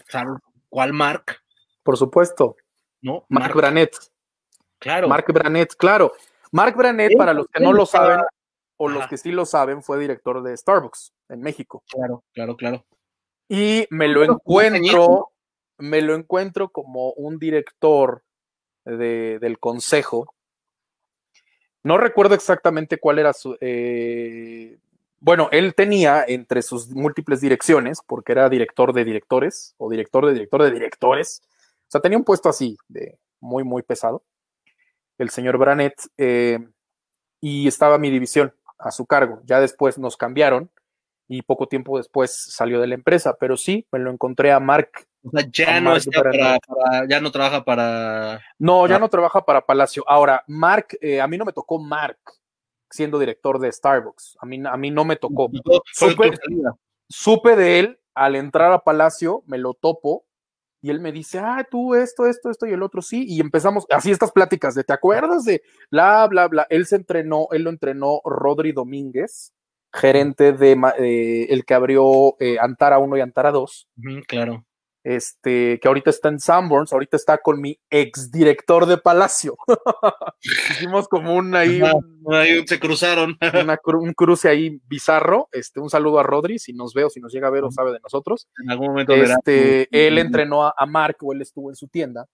¿sabes cuál Mark? por supuesto. ¿No? Mark, Branet. Claro. Mark Branet, claro. Mark Branet, para los que no lo saben, o los que sí lo saben, fue director de Starbucks en México. Claro, claro, claro. Y me lo encuentro, me lo encuentro como un director del consejo. No recuerdo exactamente cuál era su. Eh, bueno, él tenía entre sus múltiples direcciones, porque era director de directores o director de director de directores, o sea, tenía un puesto así, de muy, muy pesado, el señor Branet, eh, y estaba mi división a su cargo. Ya después nos cambiaron y poco tiempo después salió de la empresa, pero sí, me lo encontré a Mark. O sea, ya no está para, ya no trabaja para. No, ya no trabaja para Palacio. Ahora, Mark, eh, a mí no me tocó Mark siendo director de Starbucks. A mí, a mí no me tocó. Supe, supe de él al entrar a Palacio, me lo topo y él me dice, ah, tú esto, esto, esto y el otro sí, y empezamos así estas pláticas de, ¿te acuerdas de bla, bla, bla? Él se entrenó, él lo entrenó Rodri Domínguez, gerente de eh, el que abrió eh, Antara 1 y Antara 2. claro este, que ahorita está en Sanborns, ahorita está con mi ex director de Palacio. Hicimos como un ahí, se cruzaron. un cruce ahí bizarro. Este, un saludo a Rodri, si nos ve o si nos llega a ver o sabe de nosotros. En algún momento este, él entrenó a, Mark o él estuvo en su tienda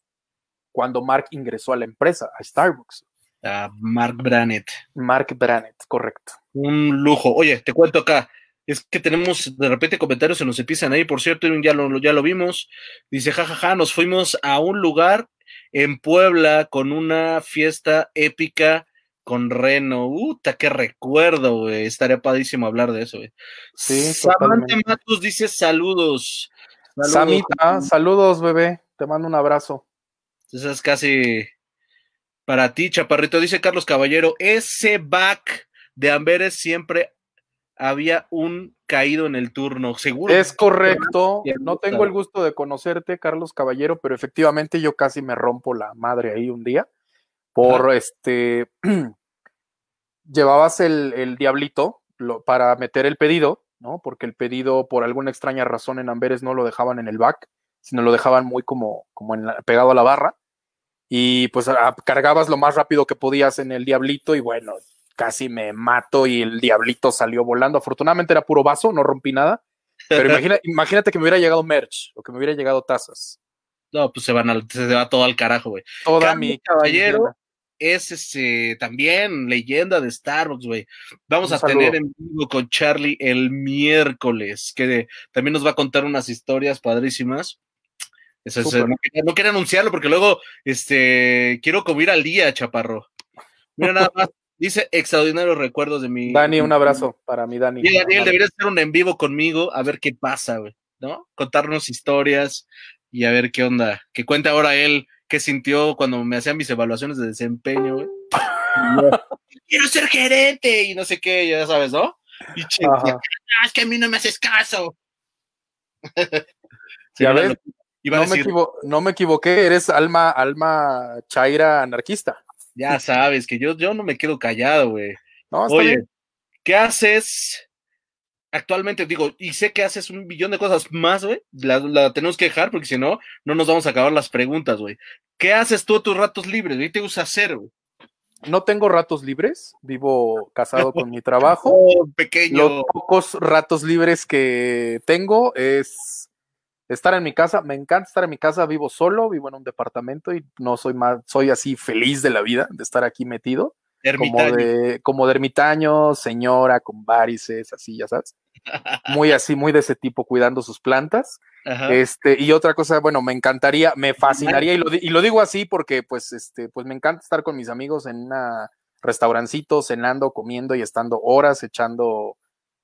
cuando Mark ingresó a la empresa, a Starbucks. A Mark Branett. Mark Branett, correcto. Un lujo. Oye, te cuento acá es que tenemos de repente comentarios se nos empiezan ahí, por cierto, ya lo, ya lo vimos. Dice, jajaja, ja, ja, nos fuimos a un lugar en Puebla con una fiesta épica con Reno. Uta, qué recuerdo, güey. Estaría padrísimo hablar de eso, güey. Sí, Samantha Matus dice saludos. saludos Samita, saludos, bebé. Te mando un abrazo. Entonces es casi para ti, chaparrito. Dice Carlos Caballero, ese back de Amberes siempre había un caído en el turno, seguro. Es correcto, no tengo el gusto de conocerte, Carlos Caballero, pero efectivamente yo casi me rompo la madre ahí un día por este, llevabas el, diablito para meter el pedido, ¿no? Porque el pedido, por alguna extraña razón en Amberes no lo dejaban en el back, sino lo dejaban muy como, como en pegado a la barra. Y pues cargabas lo más rápido que podías en el diablito y bueno, casi me mato y el diablito salió volando. Afortunadamente era puro vaso, no rompí nada. Pero imagínate que me hubiera llegado merch o que me hubiera llegado tazas. No, pues se van al, se va todo al carajo, güey. Toda mi caballero es ese también leyenda de Starbucks, güey. Vamos a tener en vivo con Charlie el miércoles, que también nos va a contar unas historias padrísimas. Eso es, no, no, quiero anunciarlo porque luego este quiero comer al día, chaparro. Mira nada más, Dice extraordinarios recuerdos de mi. Dani, un abrazo para mi Dani. Y Daniel, deberías hacer un en vivo conmigo a ver qué pasa, güey, ¿no? Contarnos historias y a ver qué onda. Que cuente ahora él qué sintió cuando me hacían mis evaluaciones de desempeño, güey. Quiero ser gerente y no sé qué, ya sabes, ¿no? Y ah, es que a mí no me haces caso. sí, a ver, no, me equivoqué, eres alma, alma chaira anarquista. Ya sabes que yo, yo no me quedo callado, güey. Oye, ¿qué haces actualmente? Digo, y sé que haces un billón de cosas más, güey. La, tenemos que dejar porque si no, no nos vamos a acabar las preguntas, güey. ¿Qué haces tú a tus ratos libres? ¿Qué te gusta hacer, güey? No tengo ratos libres, vivo casado con mi trabajo. Oh, pequeño. Los pocos ratos libres que tengo es estar en mi casa, me encanta estar en mi casa, vivo solo, vivo en un departamento y no soy más, soy así feliz de la vida de estar aquí metido. Como de, como de ermitaño, señora con varices, así, ya sabes. Muy así, muy de ese tipo, cuidando sus plantas. Este, y otra cosa, bueno, me encantaría, me fascinaría, y lo, y lo digo así porque, pues, este, pues me encanta estar con mis amigos en un restaurancito, cenando, comiendo y estando horas echando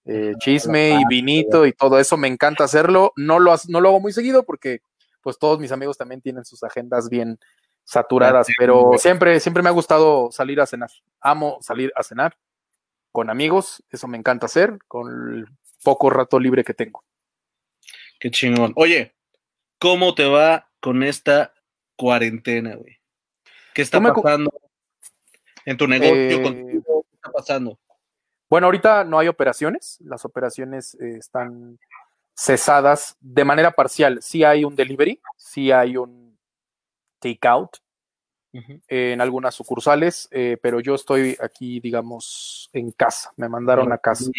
eh, chisme y vinito y todo eso, me encanta hacerlo. No lo, no lo hago muy seguido porque pues todos mis amigos también tienen sus agendas bien saturadas, pero siempre, siempre me ha gustado salir a cenar. Amo salir a cenar con amigos, eso me encanta hacer con el poco rato libre que tengo. Qué chingón. Oye, ¿cómo te va con esta cuarentena, güey? ¿Qué está pasando en tu negocio? Eh, ¿Qué está pasando? Bueno, ahorita no hay operaciones, las operaciones eh, están cesadas de manera parcial. Sí hay un delivery, sí hay un takeout en algunas sucursales, eh, pero yo estoy aquí, digamos, en casa, me mandaron a casa.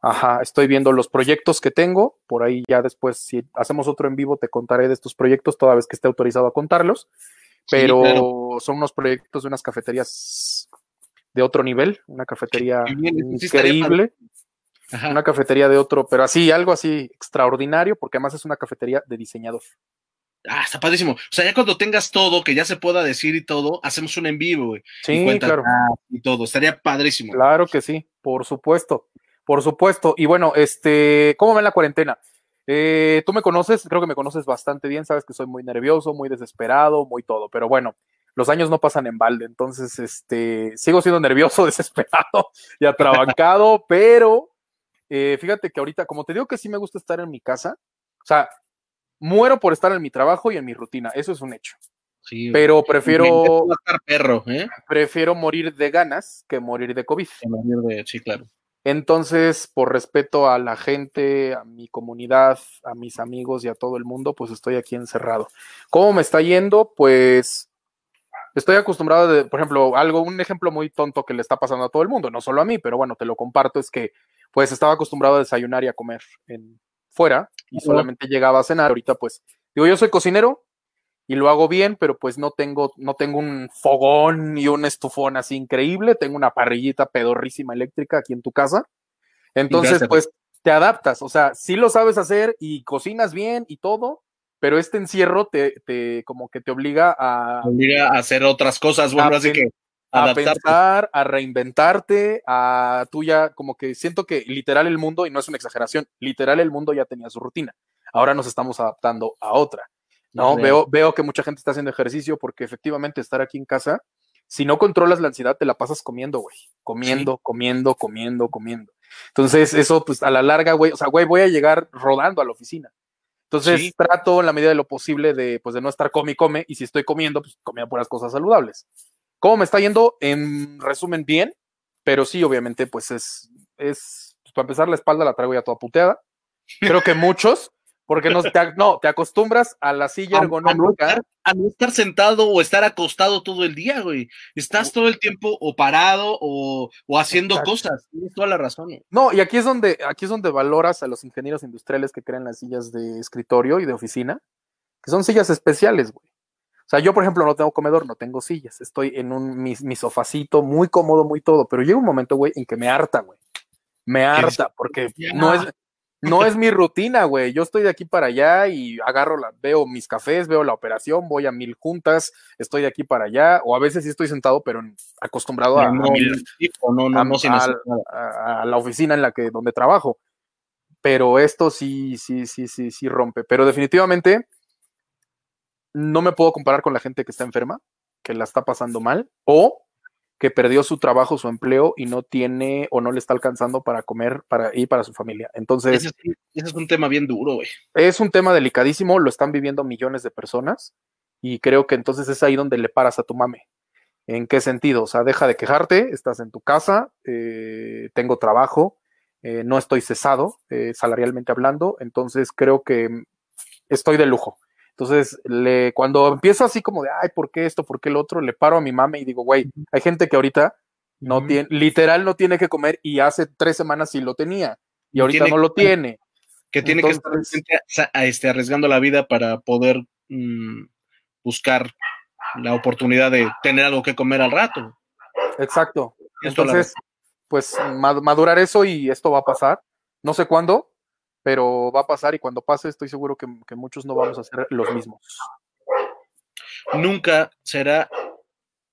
Ajá, estoy viendo los proyectos que tengo, por ahí ya después, si hacemos otro en vivo, te contaré de estos proyectos toda vez que esté autorizado a contarlos, pero son unos proyectos de unas cafeterías de otro nivel, una cafetería increíble, una cafetería de otro, pero así, algo así extraordinario, porque además es una cafetería de diseñador. Ah, está padrísimo. O sea, ya cuando tengas todo, que ya se pueda decir y todo, hacemos un en vivo, güey. Sí, claro. Y todo, estaría padrísimo. Claro que sí, por supuesto, por supuesto. Y bueno, este, ¿cómo va la cuarentena? Eh, tú me conoces, creo que me conoces bastante bien, sabes que soy muy nervioso, muy desesperado, muy todo, pero bueno, los años no pasan en balde, entonces este, sigo siendo nervioso, desesperado y atrabancado, pero eh, fíjate que ahorita, como te digo que sí me gusta estar en mi casa, o sea, muero por estar en mi trabajo y en mi rutina, eso es un hecho. Sí, pero prefiero perro, ¿eh? prefiero morir de ganas que morir de COVID. sí, claro. Entonces, por respeto a la gente, a mi comunidad, a mis amigos y a todo el mundo, pues estoy aquí encerrado. ¿Cómo me está yendo? Pues estoy acostumbrado de, por ejemplo, algo, un ejemplo muy tonto que le está pasando a todo el mundo, no solo a mí, pero bueno, te lo comparto, es que pues estaba acostumbrado a desayunar y a comer en, fuera y solamente llegaba a cenar. Ahorita pues, digo, yo soy cocinero y lo hago bien, pero pues no tengo, no tengo un fogón y un estufón así increíble, tengo una parrillita pedorrísima eléctrica aquí en tu casa. Entonces, pues te adaptas, o sea, sí lo sabes hacer y cocinas bien y todo, pero este encierro te, te como que te obliga a... Obliga a hacer otras cosas, bueno, así que... A pensar, a reinventarte, a tú ya, como que siento que literal el mundo, y no es una exageración, literal el mundo ya tenía su rutina. Ahora nos estamos adaptando a otra. ¿no? Veo, veo que mucha gente está haciendo ejercicio porque efectivamente estar aquí en casa, si no controlas la ansiedad, te la pasas comiendo, güey. Comiendo, comiendo, comiendo, comiendo. Entonces, eso, pues a la larga, güey, o sea, güey, voy a llegar rodando a la oficina. Entonces trato en la medida de lo posible de, pues, de no estar come y come, y si estoy comiendo, pues comía puras cosas saludables. ¿Cómo me está yendo? En resumen, bien, pero sí, obviamente, pues es, es, pues, para empezar, la espalda la traigo ya toda puteada. Creo que muchos, porque no te, no, te acostumbras a la silla ergonómica. A no, estar, sentado o estar acostado todo el día, güey. Estás todo el tiempo o parado o, o haciendo cosas. Tienes toda la razón. No, y aquí es donde, aquí es donde valoras a los ingenieros industriales que crean las sillas de escritorio y de oficina, que son sillas especiales, güey. O sea, yo, por ejemplo, no tengo comedor, no tengo sillas. Estoy en un mi, mi sofacito, muy cómodo, muy todo. Pero llega un momento, güey, en que me harta, güey. Me harta, porque no es, no es mi rutina, güey. Yo estoy de aquí para allá y agarro la, veo mis cafés, veo la operación, voy a mil juntas, estoy de aquí para allá, o a veces sí estoy sentado, pero acostumbrado a, la oficina en la que donde trabajo. Pero esto sí, sí, sí, sí, sí rompe. Pero definitivamente no me puedo comparar con la gente que está enferma, que la está pasando mal, o que perdió su trabajo, su empleo y no tiene o no le está alcanzando para comer para y para su familia. Entonces, ese, es un tema bien duro, güey. Es un tema delicadísimo, lo están viviendo millones de personas y creo que entonces es ahí donde le paras a tu mame. ¿En qué sentido? O sea, deja de quejarte, estás en tu casa, eh, tengo trabajo, eh, no estoy cesado eh, salarialmente hablando, entonces creo que estoy de lujo. Entonces, le, cuando empiezo así como de, ay, ¿por qué esto? ¿Por qué el otro? Le paro a mi mame y digo, güey, hay gente que ahorita no tiene, literal no tiene que comer y hace tres semanas sí lo tenía y ahorita no lo tiene. Que tiene que estar este, arriesgando la vida para poder mm, buscar la oportunidad de tener algo que comer al rato. Exacto. Entonces, pues madurar eso y esto va a pasar. No sé cuándo, pero va a pasar y cuando pase estoy seguro que, muchos no vamos a ser los mismos. Nunca será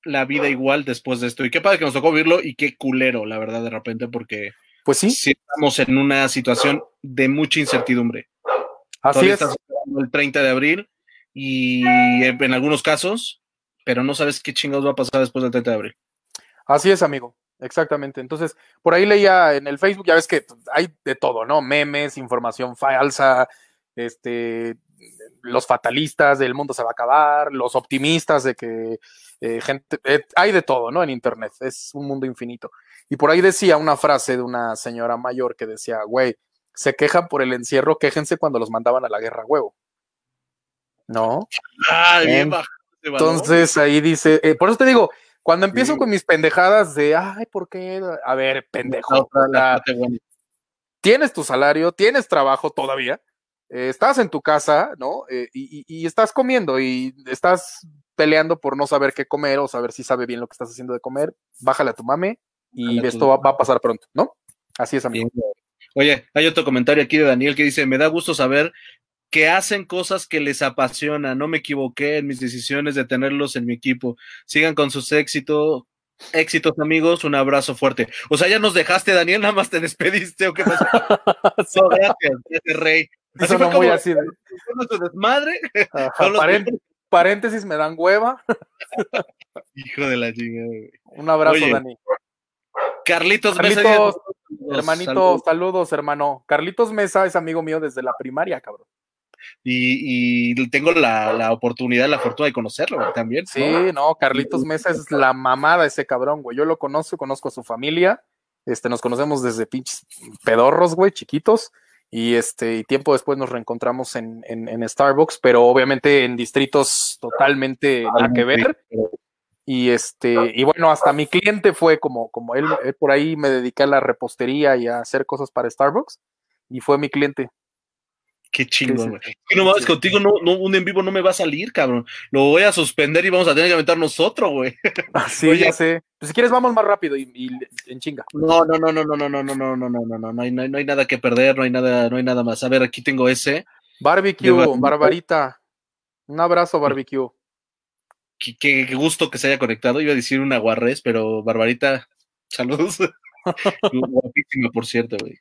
la vida igual después de esto. Y qué padre que nos tocó vivirlo y qué culero, la verdad, de repente, porque pues sí, estamos en una situación de mucha incertidumbre. Así es. el 30 de abril y en algunos casos, pero no sabes qué chingados va a pasar después del 30 de abril. Así es, amigo. Exactamente. Entonces, por ahí leía en el Facebook, ya ves que hay de todo, ¿no? Memes, información falsa, este, los fatalistas del mundo se va a acabar, los optimistas de que eh, gente, eh, hay de todo, ¿no? En Internet, es un mundo infinito. Y por ahí decía una frase de una señora mayor que decía, güey, se quejan por el encierro, quéjense cuando los mandaban a la guerra, huevo. ¿No? Entonces ahí dice, eh, por eso te digo, cuando empiezo con mis pendejadas de, ay, ¿por qué? A ver, pendejo. tienes tu salario, tienes trabajo todavía, eh, estás en tu casa, ¿no? Eh, y, estás comiendo y estás peleando por no saber qué comer o saber si sabe bien lo que estás haciendo de comer, bájale a tu mame y esto va, a pasar pronto, ¿no? Así es, amigo. Oye, hay otro comentario aquí de Daniel que dice, me da gusto saber que hacen cosas que les apasionan. No me equivoqué en mis decisiones de tenerlos en mi equipo. Sigan con sus éxitos. Éxitos, amigos. Un abrazo fuerte. O sea, ya nos dejaste, Daniel, nada más te despediste o qué pasó. no, gracias, gracias, Rey. Así fue muy así. De... desmadre. Paréntesis, me dan hueva. Hijo de la chingada. Un abrazo, Dani. Carlitos, Carlitos Mesa. Hermanito, saludos, hermano. Carlitos Mesa es amigo mío desde la primaria, cabrón y, tengo la, oportunidad, la fortuna de conocerlo también. Sí, no, Carlitos Mesa es la mamada ese cabrón, güey. Yo lo conozco, conozco a su familia. Este, nos conocemos desde pinches pedorros, güey, chiquitos. Y este, y tiempo después nos reencontramos en, en, Starbucks, pero obviamente en distritos totalmente nada que ver. Y este, y bueno, hasta mi cliente fue como, como él, él por ahí me dediqué a la repostería y a hacer cosas para Starbucks, y fue mi cliente. Qué chingón, güey. no mames, contigo no, no, un en vivo no me va a salir, cabrón. Lo voy a suspender y vamos a tener que aventar nosotros, güey. Sí, ya sé. Pues si quieres vamos más rápido y, en chinga. No, no, no, no, no, no, no, no, no, no, no, no, no, no hay, no, hay, nada que perder, no hay nada, no hay nada más. A ver, aquí tengo ese. Barbecue, Barbarita. Un abrazo, Barbecue. Qué, qué, gusto que se haya conectado. Iba a decir una guarres, pero Barbarita, saludos. Guapísima, por cierto, güey.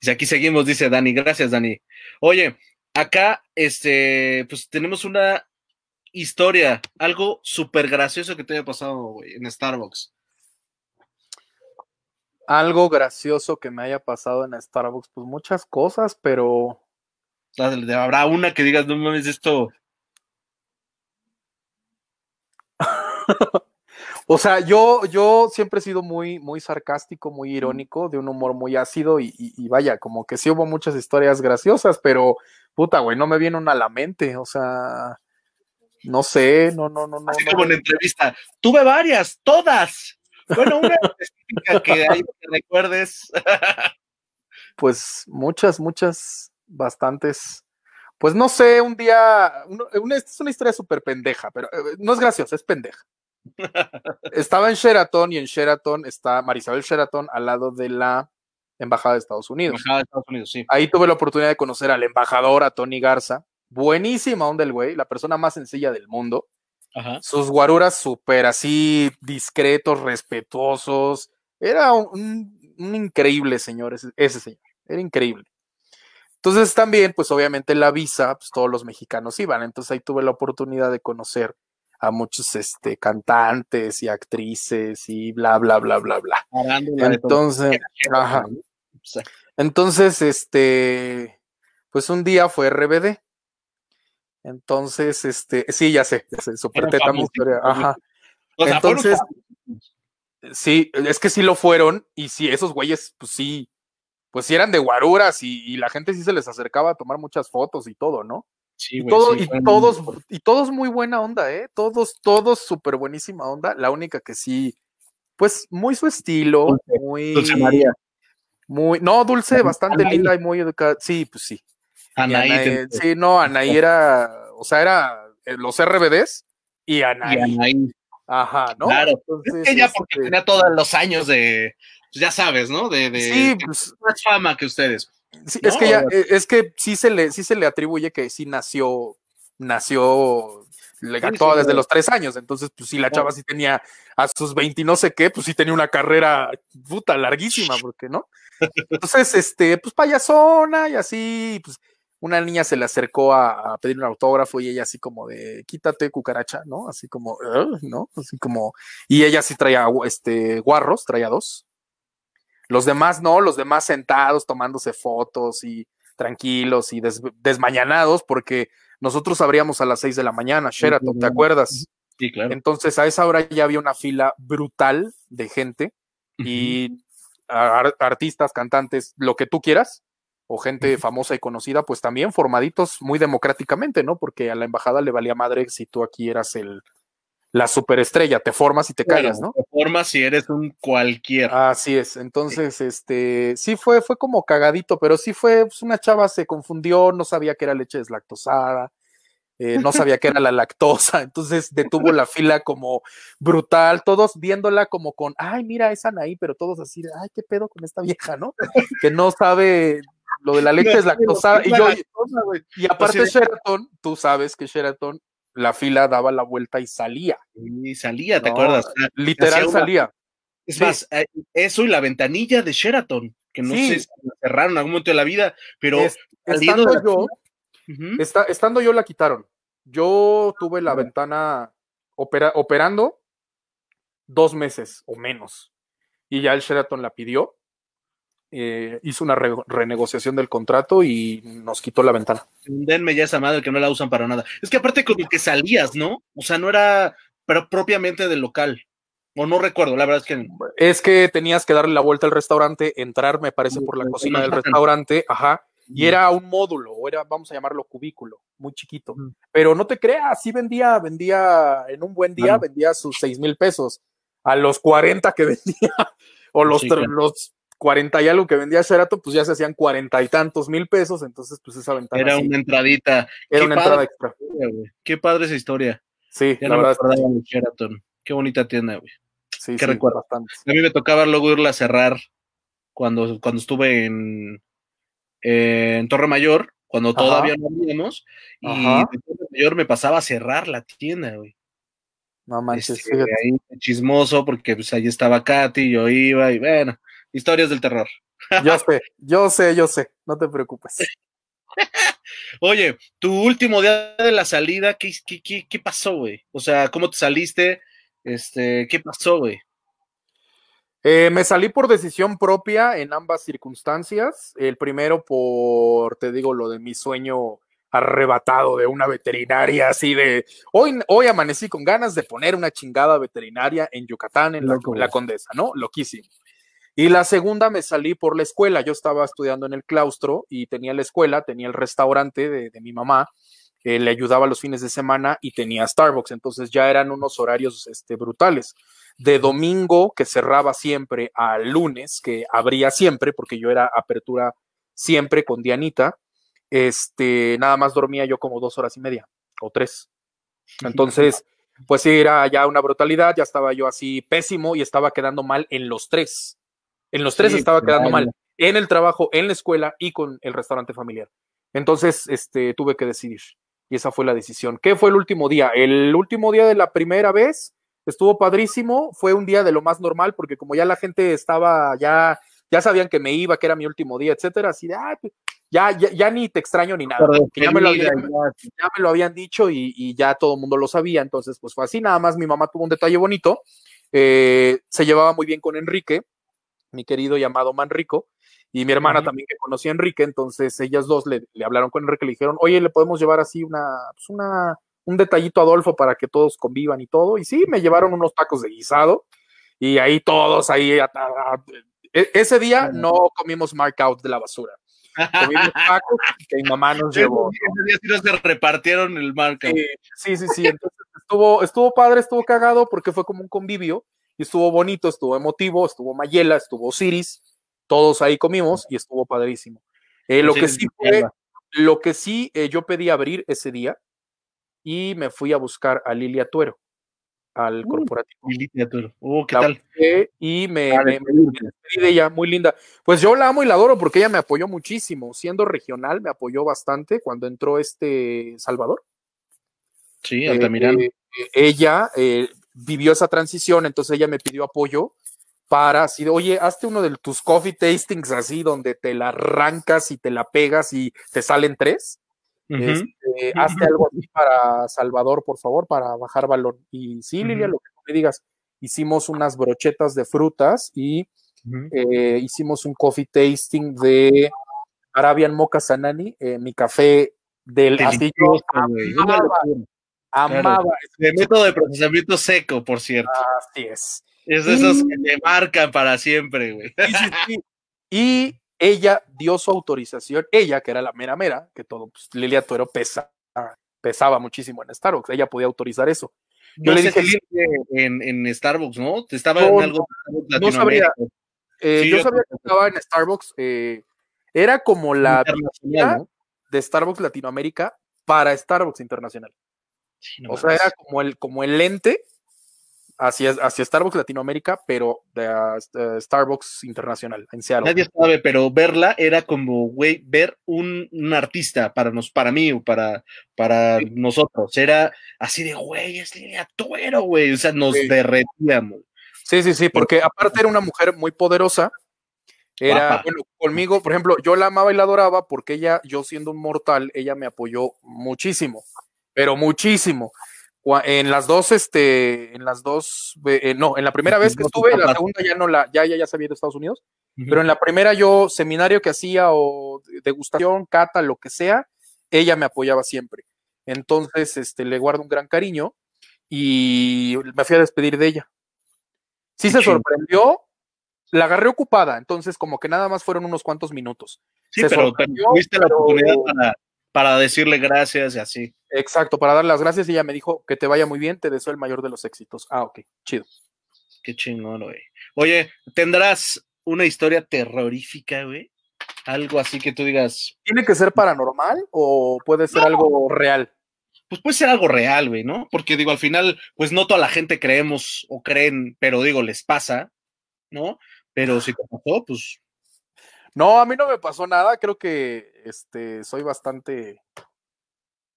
Dice, aquí seguimos, dice Dani. Gracias, Dani. Oye, acá, este, pues tenemos una historia, algo súper gracioso que te haya pasado, en Starbucks. Algo gracioso que me haya pasado en Starbucks, pues muchas cosas, pero. Habrá una que digas, no mames, esto. O sea, yo, yo siempre he sido muy, muy sarcástico, muy irónico, de un humor muy ácido y, vaya, como que sí hubo muchas historias graciosas, pero puta, güey, no me viene una a la mente, o sea, no sé, no, no, no, no. Así como en entrevista, tuve varias, todas. Bueno, una específica que ahí te recuerdes. pues muchas, muchas, bastantes. Pues no sé, un día, una, es una historia súper pendeja, pero eh, no es graciosa, es pendeja. Estaba en Sheraton y en Sheraton está Marisabel Sheraton al lado de la Embajada de Estados Unidos. Ahí tuve la oportunidad de conocer al embajador, a Tony Garza. Buenísima onda el güey, la persona más sencilla del mundo. Sus guaruras súper así, discretos, respetuosos. Era un, increíble señor, ese, ese, señor. Era increíble. Entonces también, pues obviamente la visa, pues todos los mexicanos iban. Entonces ahí tuve la oportunidad de conocer a muchos este, cantantes y actrices y bla, bla, bla, bla, bla. Entonces, ajá. Entonces, este, pues un día fue RBD. Entonces, este, sí, ya sé, ya sé, super teta historia. Ajá. Entonces, sí, es que sí lo fueron, y sí, esos güeyes, pues sí, pues sí eran de guaruras y, la gente sí se les acercaba a tomar muchas fotos y todo, ¿no? Sí, y, todo, y todos, y todos muy buena onda, ¿eh? Todos, todos súper buenísima onda. La única que sí, pues muy su estilo, muy. Dulce María. Muy, no, Dulce, bastante linda y muy educada. Sí, pues sí. Anaí. sí, no, Anaí era, o sea, era eh, los RBDs y Anaí. Y Anaí. Ajá, ¿no? Claro. es que ella porque este tenía todos los años de, pues ya sabes, ¿no? De, de sí, pues, más fama que ustedes. Sí, es que ya, eh, es que sí se le, sí se le atribuye que sí nació, nació le toda desde los tres años. Entonces, pues sí, la chava sí tenía a sus 20 y no sé qué, pues sí tenía una carrera puta larguísima, porque no. Entonces, este, pues payasona y así, pues una niña se le acercó a, pedir un autógrafo y ella así como de quítate cucaracha, ¿no? Así como, ¿no? Así como, y ella sí traía este guarros, traía dos. Los demás no, los demás sentados tomándose fotos y tranquilos y desmañanados porque nosotros abríamos a las seis de la mañana, Sheraton, ¿te acuerdas? Sí, claro. Entonces a esa hora ya había una fila brutal de gente y artistas, cantantes, lo que tú quieras, o gente famosa y conocida, pues también formaditos muy democráticamente, ¿no? Porque a la embajada le valía madre si tú aquí eras el la superestrella, te formas y te callas, ¿no? Si eres un cualquiera. Así es. Entonces, este, sí fue, fue como cagadito, pero sí fue, pues una chava se confundió, no sabía que era leche deslactosada, eh, no sabía que era la lactosa, entonces detuvo la fila como brutal, todos viéndola como con, ay, mira, es Anaí, pero todos así, ay, qué pedo con esta vieja, ¿no? Que no sabe lo de la leche deslactosada. Y yo, y aparte Sheraton, tú sabes que Sheraton, la fila daba la vuelta y salía. Y salía, ¿te acuerdas? Literal salía. Es más, eh, eso y la ventanilla de Sheraton, que no sé si la cerraron en algún momento de la vida, pero estando yo, estando yo la quitaron. Yo tuve la ventana operando dos meses o menos. Y ya el Sheraton la pidió. Eh, hizo una renegociación del contrato y nos quitó la ventana. Denme ya esa madre que no la usan para nada. Es que aparte como que salías, ¿no? O sea, no era pero propiamente del local. O no recuerdo, la verdad es que. Es que tenías que darle la vuelta al restaurante, entrar, me parece, por la cocina del restaurante, ajá, y era un módulo, o era, vamos a llamarlo cubículo, muy chiquito. Pero no te creas, sí vendía, vendía, en un buen día vendía sus seis mil pesos. A los 40 que vendía, o los, los 40 y algo que vendía Sheraton, pues ya se hacían cuarenta y tantos mil pesos, entonces pues esa ventana. Era una entradita. Era una entrada extra. Qué padre esa historia. Sí, la verdad. Me Sheraton. Qué bonita tienda, güey. Sí, Qué recuerdo. Bastante. A mí me tocaba luego irla a cerrar cuando, cuando estuve en, en Torre Mayor, cuando todavía no habíamos, y en Torre Mayor me pasaba a cerrar la tienda, güey. No manches, este, ahí chismoso, porque pues ahí estaba Katy, yo iba, y bueno, historias del terror. Yo sé, yo sé, yo sé, no te preocupes. Oye, tu último día de la salida, ¿qué, qué, qué pasó, güey? O sea, ¿cómo te saliste? Este, ¿qué pasó, güey? Eh, me salí por decisión propia en ambas circunstancias. El primero por, te digo, lo de mi sueño arrebatado de una veterinaria, así de, hoy, hoy amanecí con ganas de poner una chingada veterinaria en Yucatán, en la, Condesa, ¿no? Loquísimo. Y la segunda me salí por la escuela. Yo estaba estudiando en el claustro y tenía la escuela, tenía el restaurante de, de mi mamá le ayudaba los fines de semana y tenía Starbucks, entonces ya eran unos horarios este, brutales. De domingo, que cerraba siempre, a lunes, que abría siempre, porque yo era apertura siempre con Dianita, este, nada más dormía yo como dos horas y media o tres. Entonces, pues sí, era ya una brutalidad, ya estaba yo así pésimo y estaba quedando mal en los tres. En los tres estaba quedando mal, en el trabajo, en la escuela y con el restaurante familiar. Entonces, este, tuve que decidir y esa fue la decisión. ¿Qué fue el último día? El último día de la primera vez estuvo padrísimo, fue un día de lo más normal porque como ya la gente estaba ya ya sabían que me iba, que era mi último día, etcétera, así de, ah, ya, ya, ya, ni te extraño ni nada, ya, me lo habían, ya, me lo habían, dicho y, ya todo el mundo lo sabía, entonces pues fue así, nada más mi mamá tuvo un detalle bonito, eh, se llevaba muy bien con Enrique, mi querido llamado Manrico, y mi hermana también que conocía a Enrique, entonces ellas dos le, hablaron con Enrique, le dijeron, oye, le podemos llevar así una, pues una, un detallito a Adolfo para que todos convivan y todo, y sí, me llevaron unos tacos de guisado, y ahí todos, ahí, e, ese día no comimos mark-out de la basura. Comimos tacos que mi mamá nos llevó. Ese día sí nos repartieron el marca. Sí, sí, sí. Entonces estuvo, estuvo padre, estuvo cagado porque fue como un convivio y estuvo bonito, estuvo emotivo, estuvo Mayela, estuvo Osiris, todos ahí comimos y estuvo padrísimo. Eh, lo, que sí fue, lo que sí eh, yo pedí abrir ese día y me fui a buscar a Lilia Tuero al corporativo. Uh, ¿qué tal? Y me, despedí de ella, muy linda. Pues yo la amo y la adoro porque ella me apoyó muchísimo. Siendo regional, me apoyó bastante cuando entró este Salvador. Sí, Altamirano. Eh, ella eh, vivió esa transición, entonces ella me pidió apoyo para así oye, hazte uno de tus coffee tastings así, donde te la arrancas y te la pegas y te salen tres. Este, hazte algo así para Salvador, por favor, para bajar balón. Y sí, Lilia, lo que me digas, hicimos unas brochetas de frutas y eh, hicimos un coffee tasting de Arabian Mocha Sanani, eh, mi café del castillo. Amaba, amaba. El método de procesamiento seco, por cierto. Así es. Es de esos que te marcan para siempre, güey. Y ella dio su autorización, ella, que era la mera mera, que todo, pues, Lilia Tuero pesa, pesaba muchísimo en Starbucks, ella podía autorizar eso. Yo le dije en, en, Starbucks, ¿no? Estaba en algo no sabría. Eh, yo, sabía que estaba en Starbucks. Eh, era como la de Starbucks Latinoamérica para Starbucks Internacional. O sea, era como el, como el lente hacia, hacia Starbucks Latinoamérica, pero de uh, Starbucks Internacional en Seattle. Nadie sabe, pero verla era como, güey, ver un, artista para, nos, para mí o para, para nosotros. Era así de, güey, es Lilia Tuero, güey. O sea, nos derretíamos. Sí, sí, sí, porque aparte era una mujer muy poderosa. Era, bueno, conmigo, por ejemplo, yo la amaba y la adoraba porque ella, yo siendo un mortal, ella me apoyó muchísimo, pero muchísimo en las dos, este, en las dos, eh, no, en la primera vez que estuve, en la segunda ya no la, ya, ya, ya sabía de Estados Unidos, pero en la primera yo, seminario que hacía o degustación, cata, lo que sea, ella me apoyaba siempre. Entonces, este, le guardo un gran cariño y me fui a despedir de ella. Sí se sorprendió, la agarré ocupada, entonces como que nada más fueron unos cuantos minutos. Sí, pero tuviste la oportunidad para para decirle gracias y así. Exacto, para dar las gracias y ella me dijo que te vaya muy bien, te deseo el mayor de los éxitos. Ah, ok, chido. Qué chingón, güey. Oye, ¿tendrás una historia terrorífica, güey? Algo así que tú digas. ¿Tiene que ser paranormal o puede ser algo real? Pues puede ser algo real, güey, ¿no? Porque digo, al final, pues no toda la gente creemos o creen, pero digo, les pasa, ¿no? Pero si te pasó, pues no, a mí no me pasó nada. Creo que este, soy bastante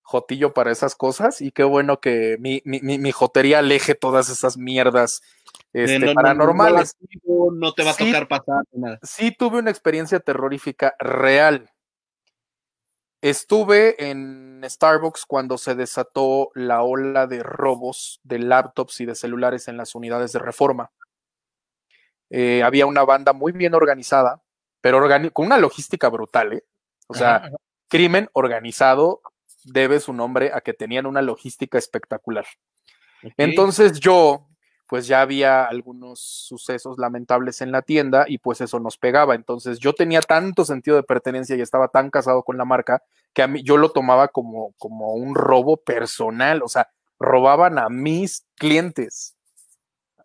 jotillo para esas cosas y qué bueno que mi, mi, mi, jotería aleje todas esas mierdas este, paranormales. No, te va a tocar pasar nada. Sí tuve una experiencia terrorífica real. Estuve en Starbucks cuando se desató la ola de robos de laptops y de celulares en las unidades de reforma. Eh, había una banda muy bien organizada pero con una logística brutal, ¿eh? O sea, crimen organizado debe su nombre a que tenían una logística espectacular. Entonces yo, pues ya había algunos sucesos lamentables en la tienda y pues eso nos pegaba. Entonces yo tenía tanto sentido de pertenencia y estaba tan casado con la marca que a mí yo lo tomaba como, como un robo personal, o sea, robaban a mis clientes,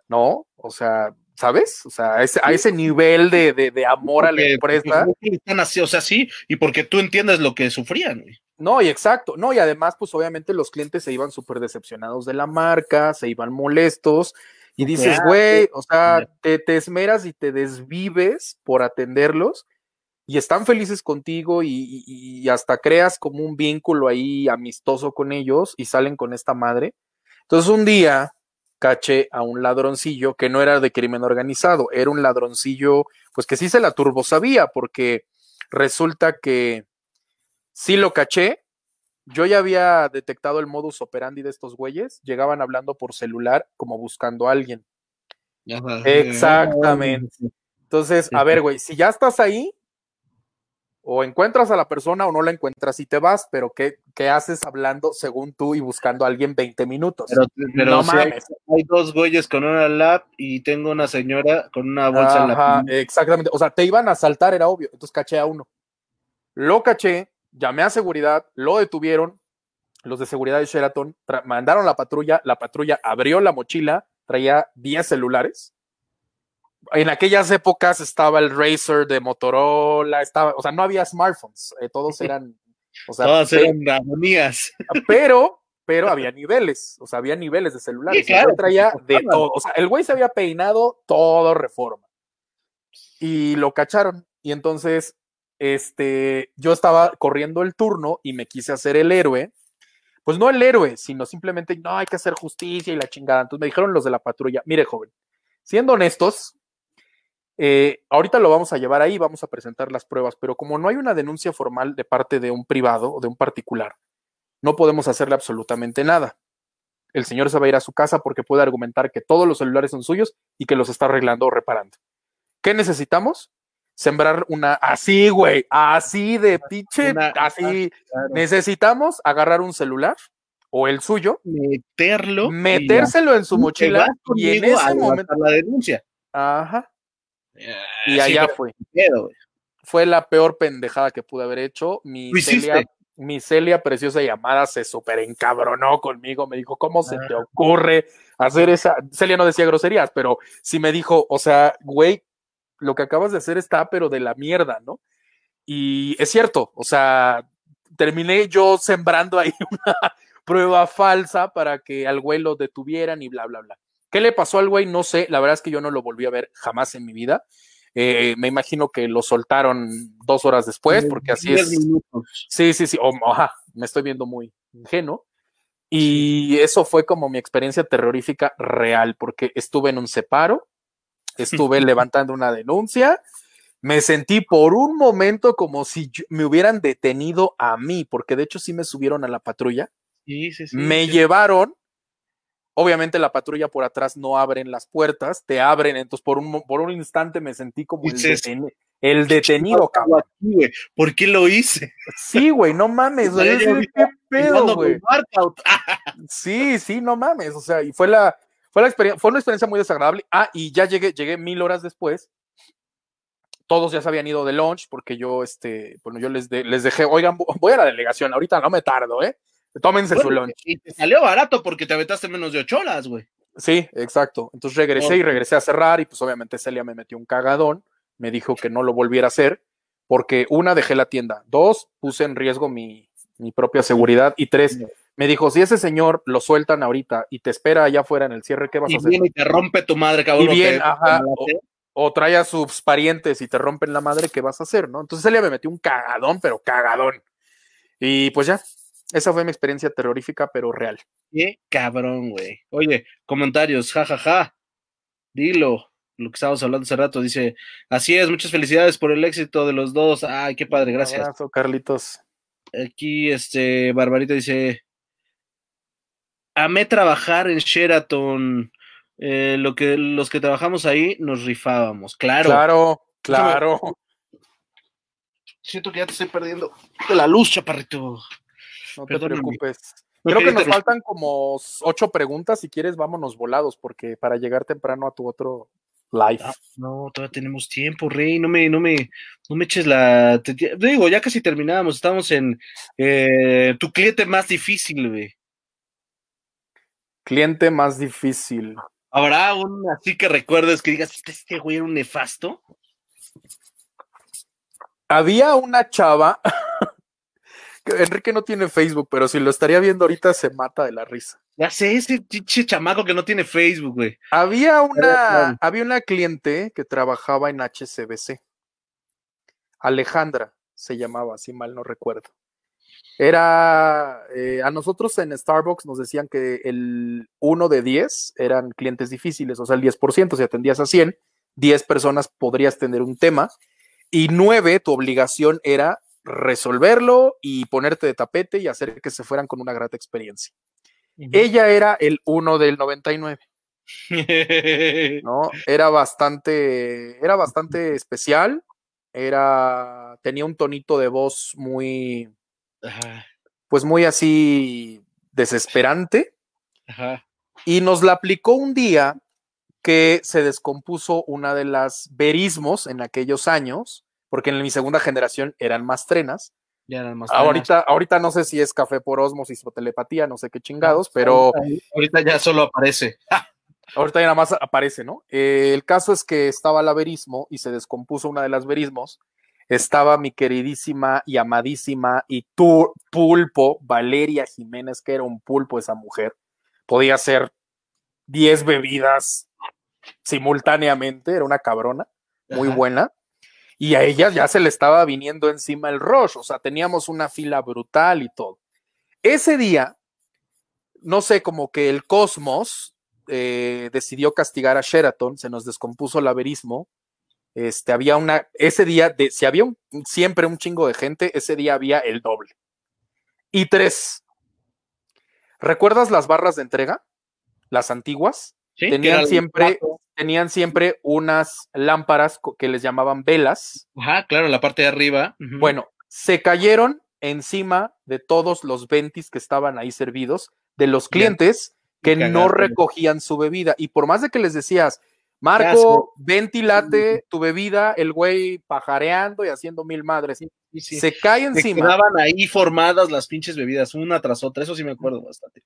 ¿no? O sea, ¿sabes? O sea, a ese, a ese nivel de, de, amor a la empresa. Así, o sea, sí, y porque tú entiendes lo que sufrían. No, y exacto, no, y además, pues obviamente los clientes se iban súper decepcionados de la marca, se iban molestos, y dices, güey, o sea, te, te, esmeras y te desvives por atenderlos, y están felices contigo, y, y hasta creas como un vínculo ahí amistoso con ellos, y salen con esta madre. Entonces un día caché a un ladroncillo que no era de crimen organizado, era un ladroncillo, pues que sí se la turbo sabía, porque resulta que sí lo caché. Yo ya había detectado el modus operandi de estos güeyes, llegaban hablando por celular como buscando a alguien. Exactamente. Entonces, a ver, güey, si ya estás ahí, o encuentras a la persona o no la encuentras y te vas, pero ¿qué, qué haces hablando según tú y buscando a alguien 20 minutos? Pero, no mames. Hay, dos güeyes con una lap y tengo una señora con una bolsa en la Exactamente. O sea, te iban a asaltar, era obvio. Entonces caché a uno. Lo caché, llamé a seguridad, lo detuvieron. Los de seguridad de Sheraton mandaron la patrulla. La patrulla abrió la mochila, traía 10 celulares en aquellas épocas estaba el Razer de Motorola, estaba, o sea, no había smartphones, eh, todos eran, o sea, todas eran armonías. Pero, pero había niveles, o sea, había niveles de celulares. Sí, claro, traía de todo, o sea, el güey se había peinado todo reforma. Y lo cacharon. Y entonces, este, yo estaba corriendo el turno y me quise hacer el héroe. Pues no el héroe, sino simplemente, no, hay que hacer justicia y la chingada. Entonces me dijeron los de la patrulla, mire, joven, siendo honestos, eh, ahorita lo vamos a llevar ahí, vamos a presentar las pruebas, pero como no hay una denuncia formal de parte de un privado o de un particular, no podemos hacerle absolutamente nada. El señor se va a ir a su casa porque puede argumentar que todos los celulares son suyos y que los está arreglando o reparando. ¿Qué necesitamos? Sembrar una así, güey, así de pinche, así. Necesitamos agarrar un celular o el suyo, meterlo, metérselo en su mochila y en ese momento la denuncia. Ajá y allá fue. Fue la peor pendejada que pude haber hecho. Mi Celia, mi Celia preciosa llamada se súper encabronó conmigo. Me dijo, ¿cómo se te ah. ocurre hacer esa? Celia no decía groserías, pero sí me dijo, o sea, güey, lo que acabas de hacer está, pero de la mierda, ¿no? Y es cierto, o sea, terminé yo sembrando ahí una prueba falsa para que al güey lo detuvieran y bla, bla, bla. ¿Qué le pasó al güey? No sé, la verdad es que yo no lo volví a ver jamás en mi vida. Eh, me imagino que lo soltaron dos horas después, porque así es. Sí, sí, sí, me estoy viendo muy ingenuo. Y eso fue como mi experiencia terrorífica real, porque estuve en un separo, estuve levantando una denuncia, me sentí por un momento como si me hubieran detenido a mí, porque de hecho sí me subieron a la patrulla. Sí, sí, sí, me llevaron Obviamente la patrulla por atrás no abren las puertas, te abren, entonces por un, por un instante me sentí como el, el detenido, cabrón. ¿Por qué lo hice? Sí, güey, no mames, güey. ¿Qué pedo, güey? sí, sí, no mames. O sea, y fue la, fue la experiencia, fue una experiencia muy desagradable. Ah, y ya llegué, llegué mil horas después. Todos ya se habían ido de lunch porque yo, este, bueno, yo les, les dejé, oigan, voy a la delegación, ahorita no me tardo, ¿eh? Tómense su lunch. Y te salió barato porque te aventaste menos de ocho horas, güey. Sí, exacto. Entonces regresé y regresé a cerrar y pues obviamente Celia me metió un cagadón, me dijo que no lo volviera a hacer porque una, dejé la tienda, dos, puse en riesgo mi, propia seguridad y tres, me dijo, si ese señor lo sueltan ahorita y te espera allá afuera en el cierre, ¿qué vas a hacer? y te rompe tu madre, cabrón. Y bien, ajá, o, trae a sus parientes y te rompen la madre, ¿qué vas a hacer? ¿no? Entonces Celia me metió un cagadón, pero cagadón. Y pues ya, esa fue mi experiencia terrorífica, pero real. Qué cabrón, güey. Oye, comentarios, jajaja. Ja, ja. Dilo, lo que estábamos hablando hace rato. Dice, así es, muchas felicidades por el éxito de los dos. Ay, qué padre, gracias. Un abrazo, Carlitos. Aquí, este, Barbarita dice, amé trabajar en Sheraton. Eh, lo que, los que trabajamos ahí nos rifábamos, claro. Claro, claro. Siento que ya te estoy perdiendo de la luz, chaparrito. No te preocupes. Creo que nos faltan como ocho preguntas. Si quieres, vámonos volados, porque para llegar temprano a tu otro live. Ah, no, todavía tenemos tiempo, Rey. No me, no me, no me eches la. Te, digo, ya casi terminamos. Estamos en eh, tu cliente más difícil, güey. Cliente más difícil. ¿Habrá un así que recuerdes que digas, este, este güey era un nefasto? Había una chava Enrique no tiene Facebook, pero si lo estaría viendo ahorita se mata de la risa. Ya sé, ese pinche chamaco que no tiene Facebook, güey. Había una, había una cliente que trabajaba en HCBC. Alejandra se llamaba, si mal no recuerdo. Era, eh, a nosotros en Starbucks nos decían que el 1 de 10 eran clientes difíciles, o sea, el 10%, si atendías a 100, 10 personas podrías tener un tema, y 9, tu obligación era resolverlo y ponerte de tapete y hacer que se fueran con una grata experiencia. Ella era el 1 del 99. ¿no? Era bastante, era bastante especial, era, tenía un tonito de voz muy, pues muy así desesperante. Y nos la aplicó un día que se descompuso una de las verismos en aquellos años, porque en mi segunda generación eran más trenas. ahorita, ahorita no sé si es café por osmosis o telepatía, no sé qué chingados, pero. Ahorita ya solo aparece. Ahorita ya nada más aparece, ¿no? Eh, el caso es que estaba el averismo y se descompuso una de las verismos. Estaba mi queridísima y amadísima y tu pulpo, Valeria Jiménez, que era un pulpo esa mujer. Podía hacer 10 bebidas simultáneamente, era una cabrona, muy buena. Y a ella ya se le estaba viniendo encima el rush, o sea, teníamos una fila brutal y todo. Ese día, no sé, como que el cosmos eh, decidió castigar a Sheraton, se nos descompuso el averismo. Este, había una, ese día, de, si había siempre un chingo de gente, ese día había el doble. Y tres, ¿recuerdas las barras de entrega? Las antiguas. tenían siempre, tenían siempre unas lámparas que les llamaban velas. Ajá, claro, la parte de arriba. Bueno, se cayeron encima de todos los ventis que estaban ahí servidos, de los clientes que no recogían su bebida. Y por más de que les decías, Marco, ventilate tu bebida, el güey pajareando y haciendo mil madres. Se cae encima. quedaban ahí formadas las pinches bebidas, una tras otra, eso sí me acuerdo bastante.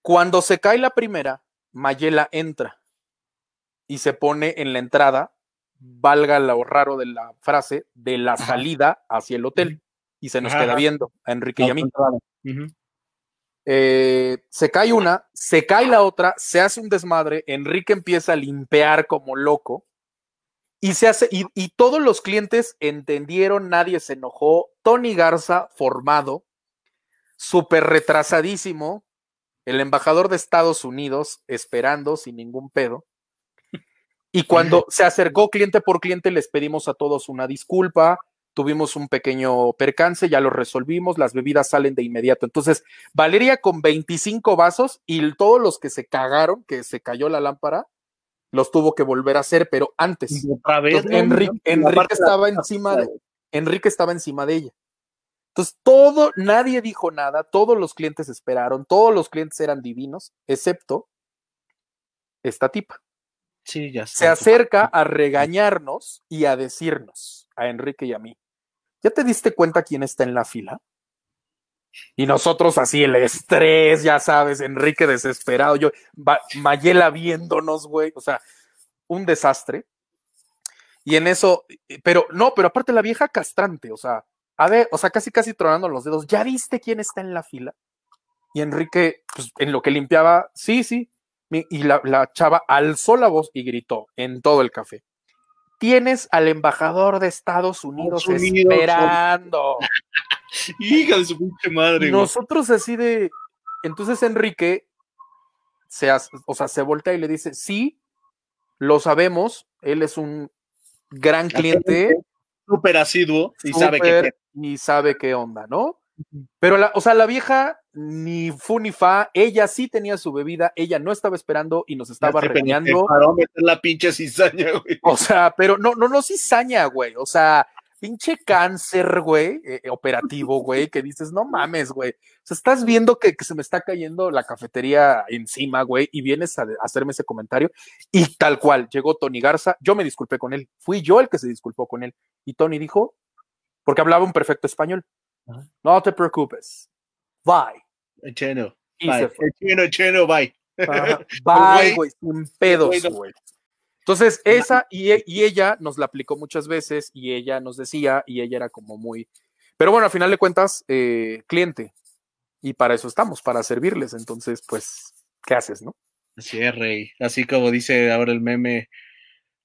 Cuando se cae la primera, Mayela entra y se pone en la entrada, valga lo raro de la frase, de la salida hacia el hotel. Y se nos queda viendo a Enrique y a mí. Eh, se cae una, se cae la otra, se hace un desmadre, Enrique empieza a limpiar como loco y se hace, y, y todos los clientes entendieron, nadie se enojó, Tony Garza formado, súper retrasadísimo, el embajador de Estados Unidos esperando sin ningún pedo. Y cuando se acercó cliente por cliente, les pedimos a todos una disculpa, tuvimos un pequeño percance, ya lo resolvimos, las bebidas salen de inmediato. Entonces, Valeria con 25 vasos y todos los que se cagaron, que se cayó la lámpara, los tuvo que volver a hacer, pero antes. Enrique, estaba encima de, Enrique estaba encima de ella. Entonces, todo, nadie dijo nada, todos los clientes esperaron, todos los clientes eran divinos, excepto esta tipa. Sí, ya Se acerca a regañarnos y a decirnos, a Enrique y a mí, ¿ya te diste cuenta quién está en la fila? Y nosotros así, el estrés, ya sabes, Enrique desesperado, yo, Mayela viéndonos, güey, o sea, un desastre. Y en eso, pero no, pero aparte la vieja castrante, o sea, a ver, o sea, casi casi tronando los dedos, ¿ya viste quién está en la fila? Y Enrique, pues en lo que limpiaba, sí, sí. Y la, la chava alzó la voz y gritó en todo el café tienes al embajador de Estados Unidos, esperando. Hija de su pinche madre. Nosotros así de. Entonces Enrique se, o sea, se voltea y le dice: Sí, lo sabemos. Él es un gran cliente. Súper asiduo y sabe qué. Y sabe qué onda, ¿no? Pero, la, o sea, la vieja ni fu ni fa, ella sí tenía su bebida, ella no estaba esperando y nos estaba regañando. la pinche cizaña, güey. O sea, pero no, no, no cizaña, güey. O sea, pinche cáncer, güey, eh, eh, operativo, güey, que dices, no mames, güey. O sea, estás viendo que, se me está cayendo la cafetería encima, güey, y vienes a, hacerme ese comentario. Y tal cual, llegó Tony Garza, yo me disculpé con él, fui yo el que se disculpó con él. Y Tony dijo, porque hablaba un perfecto español, no te preocupes. Bye. Cheno. Bye. Cheno, cheno, bye. Bye, güey, sin pedos, güey. Entonces, esa y, y, ella nos la aplicó muchas veces y ella nos decía y ella era como muy... Pero bueno, al final de cuentas, eh, cliente. Y para eso estamos, para servirles. Entonces, pues, ¿qué haces, no? Así es, Rey. Así como dice ahora el meme,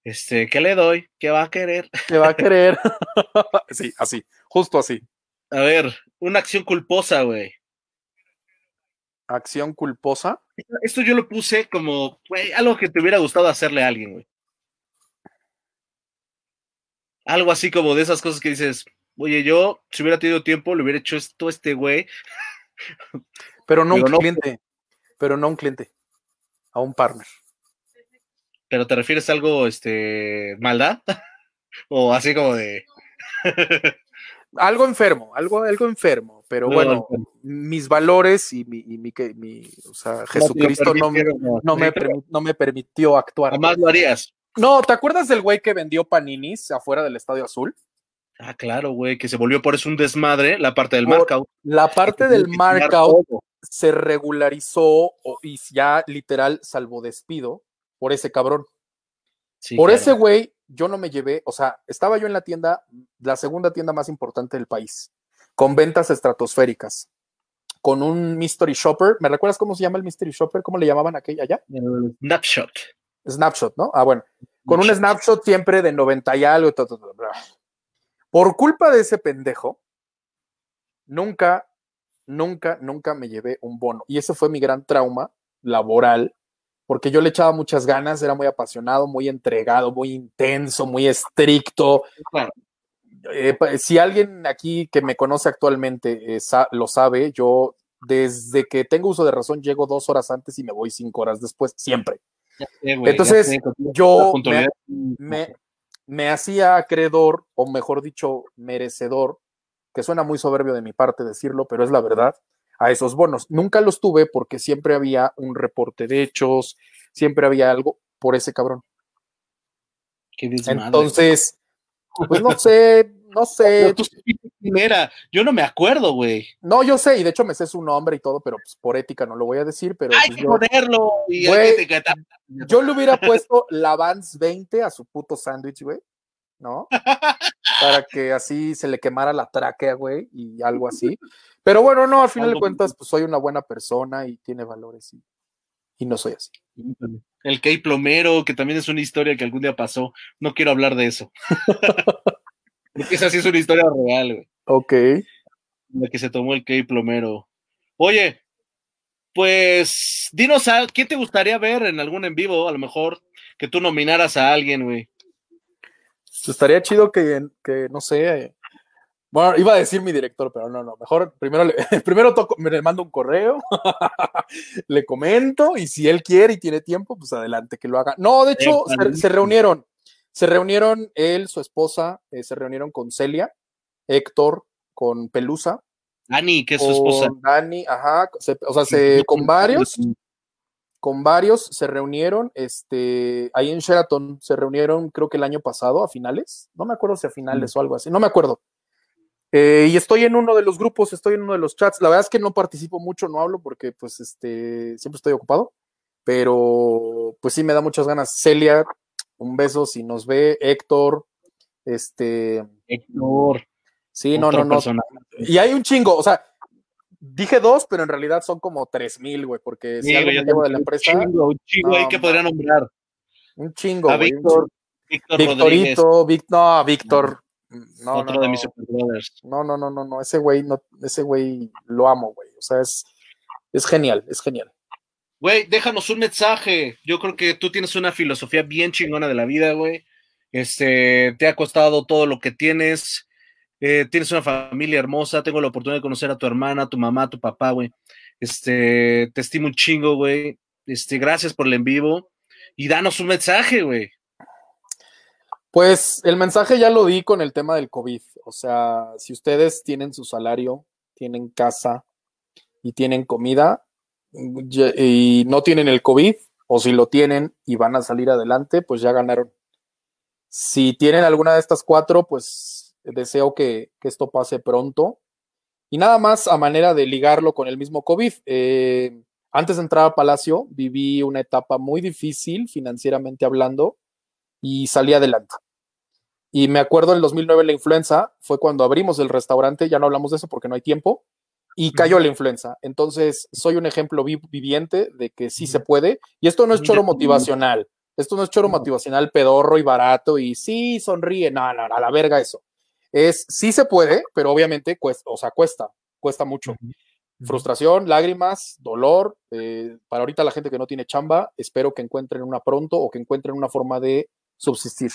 este, ¿qué le doy? ¿Qué va a querer? ¿Qué va a querer? sí, así, justo así. A ver, una acción culposa, güey. Acción culposa. Esto yo lo puse como, algo que te hubiera gustado hacerle a alguien, güey. Algo así como de esas cosas que dices, oye, yo, si hubiera tenido tiempo, le hubiera hecho esto a este güey. Pero no un cliente. Pero no un cliente. A un partner. ¿Pero te refieres a algo, este, maldad? o así como de. algo enfermo, algo, algo enfermo, pero bueno, mis valores y mi, y mi, mi o sea, Jesucristo no, me, no, me, no me permitió actuar. Jamás lo harías. No, ¿te acuerdas del güey que vendió paninis afuera del Estadio Azul? Ah, claro, güey, que se volvió por eso un desmadre la parte del markout. La parte del markout se regularizó y ya literal salvo despido por ese cabrón. por ese güey, yo no me llevé, o sea, estaba yo en la tienda, la segunda tienda más importante del país, con ventas estratosféricas, con un mystery shopper. ¿Me recuerdas cómo se llama el mystery shopper? ¿Cómo le llamaban aquella allá? snapshot. Snapshot, ¿no? Ah, bueno, con un snapshot siempre de 90 y algo. Por culpa de ese pendejo, nunca, nunca, nunca me llevé un bono. Y ese fue mi gran trauma laboral porque yo le echaba muchas ganas, era muy apasionado, muy entregado, muy intenso, muy estricto. Eh, si alguien aquí que me conoce actualmente eh, lo sabe, yo desde que tengo uso de razón llego dos horas antes y me voy cinco horas después, siempre. Entonces, yo me, me, hacía acreedor, o mejor dicho, merecedor, que suena muy soberbio de mi parte decirlo, pero es la verdad, a esos bonos. Nunca los tuve porque siempre había un reporte de hechos, siempre había algo por ese cabrón. Entonces, pues no sé, no sé. Yo no me acuerdo, güey. No, yo sé, y de hecho me sé su nombre y todo, pero pues, por ética no lo voy a decir, pero. Hay pues, que ponerlo. yo le hubiera puesto la Vans 20 a su puto sándwich, güey. ¿No? Para que así se le quemara la tráquea, güey, y algo así. Pero bueno, no, al final de cuentas, pues soy una buena persona y tiene valores y, y no soy así. El Key Plomero, que también es una historia que algún día pasó. No quiero hablar de eso. Porque esa sí es una historia real, güey. Ok. La que se tomó el Key Plomero. Oye, pues dinos a quién te gustaría ver en algún en vivo, a lo mejor que tú nominaras a alguien, güey. Estaría chido que, que no sé, bueno, iba a decir mi director, pero no, no. Mejor primero, le, primero toco, me le mando un correo, le comento y si él quiere y tiene tiempo, pues adelante que lo haga. No, de hecho, se, reunieron. Se reunieron él, su esposa, eh, se reunieron con Celia, Héctor, con Pelusa. Dani, que es su esposa. Dani, ajá. o sea, se, con varios, con varios se reunieron, este, ahí en Sheraton se reunieron, creo que el año pasado, a finales. No me acuerdo si a finales o algo así, no me acuerdo eh, y estoy en uno de los grupos, estoy en uno de los chats. La verdad es que no participo mucho, no hablo porque pues este siempre estoy ocupado, pero pues sí me da muchas ganas. Celia, un beso si nos ve, Héctor, este Héctor. Sí, no, no, no. Y hay un chingo, o sea, dije dos, pero en realidad son como tres mil, güey, porque si algo me llevo de la empresa. Un chingo, un chingo ahí que podría nombrar. Un chingo. A Víctor, Víctor Victorito, no, Víctor, no, Otro no, de mis brothers. No, no, no, no, no. Ese güey, no, ese güey lo amo, güey. O sea, es, es genial, es genial. Güey, déjanos un mensaje. Yo creo que tú tienes una filosofía bien chingona de la vida, güey. Este, te ha costado todo lo que tienes. Eh, tienes una familia hermosa. Tengo la oportunidad de conocer a tu hermana, tu mamá, a tu papá, güey. Este, te estimo un chingo, güey. Este, gracias por el en vivo. Y danos un mensaje, güey. Pues el mensaje ya lo di con el tema del COVID. O sea, si ustedes tienen su salario, tienen casa y tienen comida y no tienen el COVID, o si lo tienen y van a salir adelante, pues ya ganaron. Si tienen alguna de estas cuatro, pues deseo que, esto pase pronto. Y nada más a manera de ligarlo con el mismo COVID. Eh, antes de entrar a Palacio, viví una etapa muy difícil financieramente hablando y salí adelante. Y me acuerdo en el 2009 la influenza, fue cuando abrimos el restaurante, ya no hablamos de eso porque no hay tiempo, y cayó la influenza. Entonces, soy un ejemplo viviente de que sí se puede. Y esto no es choro motivacional. Esto no es choro motivacional pedorro y barato y sí, sonríe. No, no, a la verga eso. Es, sí se puede, pero obviamente cuesta, o sea, cuesta, cuesta mucho. Frustración, lágrimas, dolor. Eh, para ahorita la gente que no tiene chamba, espero que encuentren una pronto o que encuentren una forma de subsistir.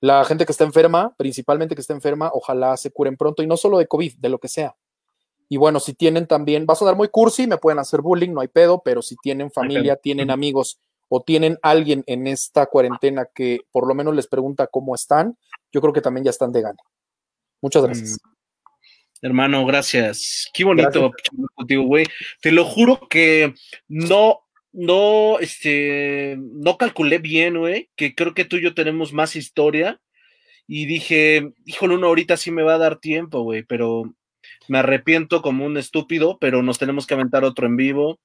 La gente que está enferma, principalmente que está enferma, ojalá se curen pronto y no solo de COVID, de lo que sea. Y bueno, si tienen también, va a sonar muy cursi, me pueden hacer bullying, no hay pedo, pero si tienen familia, tienen amigos o tienen alguien en esta cuarentena que por lo menos les pregunta cómo están, yo creo que también ya están de gana. Muchas gracias. Mm. Hermano, gracias. Qué bonito contigo, güey. Te lo juro que no, no, este, no calculé bien, güey, que creo que tú y yo tenemos más historia. Y dije, híjole, uno ahorita sí me va a dar tiempo, güey, pero me arrepiento como un estúpido, pero nos tenemos que aventar otro en vivo.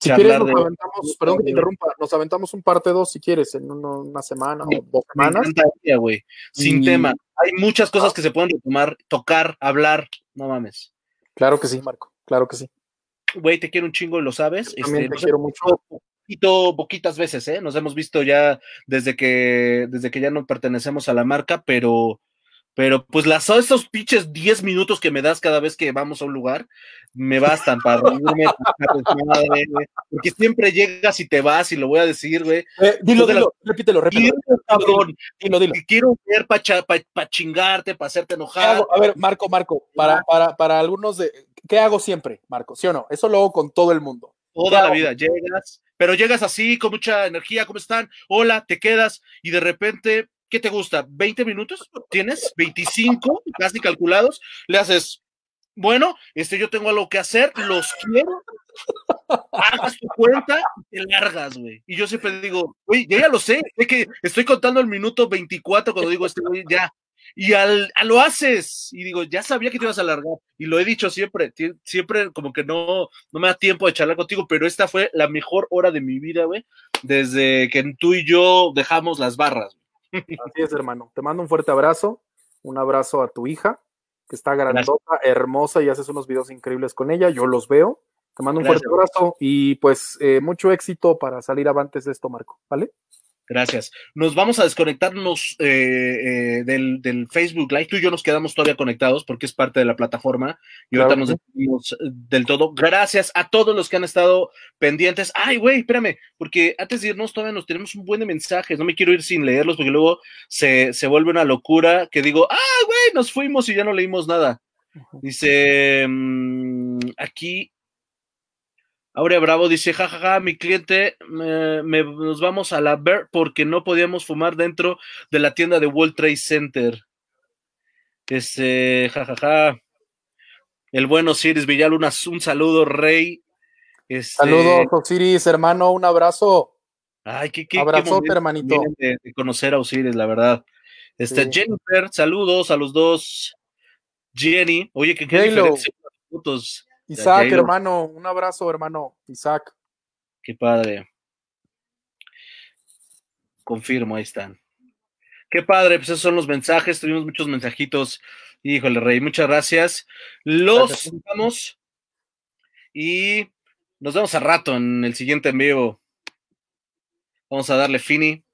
Si quieres, nos aventamos, perdón que te interrumpa, nos aventamos un parte dos si quieres, en una semana o dos semanas. güey. Sin tema. Hay muchas cosas que se pueden retomar, tocar, hablar, no mames. Claro que sí, Marco, claro que sí. Güey, te quiero un chingo y lo sabes. También este, te quiero mucho. Poquito, poquitas veces, ¿eh? Nos hemos visto ya desde que, desde que ya no pertenecemos a la marca, pero pero pues las esos pinches 10 minutos que me das cada vez que vamos a un lugar, me bastan para reírme, porque siempre llegas y te vas y lo voy a decir, güey. Eh, dilo, dilo, repítelo, repítelo. cabrón, dilo, dilo. quiero ver para chingarte, para hacerte enojar. A ver, Marco, Marco, para, para, para algunos de, ¿qué hago siempre, Marco? ¿Sí o no? Eso lo hago con todo el mundo. Toda la vida, llegas, pero llegas así, con mucha energía, ¿cómo están? Hola, te quedas, y de repente ¿qué te gusta? ¿20 minutos? ¿Tienes? ¿25 casi calculados? Le haces, bueno, este, yo tengo algo que hacer, los quiero, hagas tu cuenta y te largas, güey. Y yo siempre digo, oye, ya, lo sé, es que estoy contando el minuto 24 cuando digo este güey, ya. Y al, lo haces, y digo, ya sabía que te ibas a alargar, y lo he dicho siempre, siempre como que no, no me da tiempo de charlar contigo, pero esta fue la mejor hora de mi vida, güey, desde que tú y yo dejamos las barras. Así es, hermano. Te mando un fuerte abrazo, un abrazo a tu hija, que está grandota, hermosa y haces unos videos increíbles con ella. Yo los veo. Te mando un fuerte abrazo y pues eh, mucho éxito para salir avantes de esto, Marco. ¿Vale? Gracias. Nos vamos a desconectarnos eh, eh, del, Facebook Live. Tú y yo nos quedamos todavía conectados porque es parte de la plataforma y ahorita nos despedimos eh, del todo. Gracias a todos los que han estado pendientes. Ay, güey, espérame, porque antes de irnos todavía nos tenemos un buen de mensajes. No me quiero ir sin leerlos porque luego se, vuelve una locura que digo, ah, güey, nos fuimos y ya no leímos nada. Dice mm, aquí Aurea Bravo dice, jajaja, mi cliente, nos vamos a la ver porque no podíamos fumar dentro de la tienda de World Trade Center. Este, jajaja. El bueno Osiris Villaluna, un saludo, Rey. Este, Saludos, Osiris, hermano, un abrazo. Ay, qué, qué, hermanito. De, conocer a Osiris, la verdad. Este, Jennifer, saludos a los dos. Jenny, oye, que qué diferencia fotos. Isaac, hermano, un abrazo, hermano. Isaac. Qué padre. Confirmo, ahí están. Qué padre, pues esos son los mensajes. Tuvimos muchos mensajitos. Híjole, Rey, muchas gracias. Los vamos y nos vemos a rato en el siguiente en vivo. Vamos a darle fini.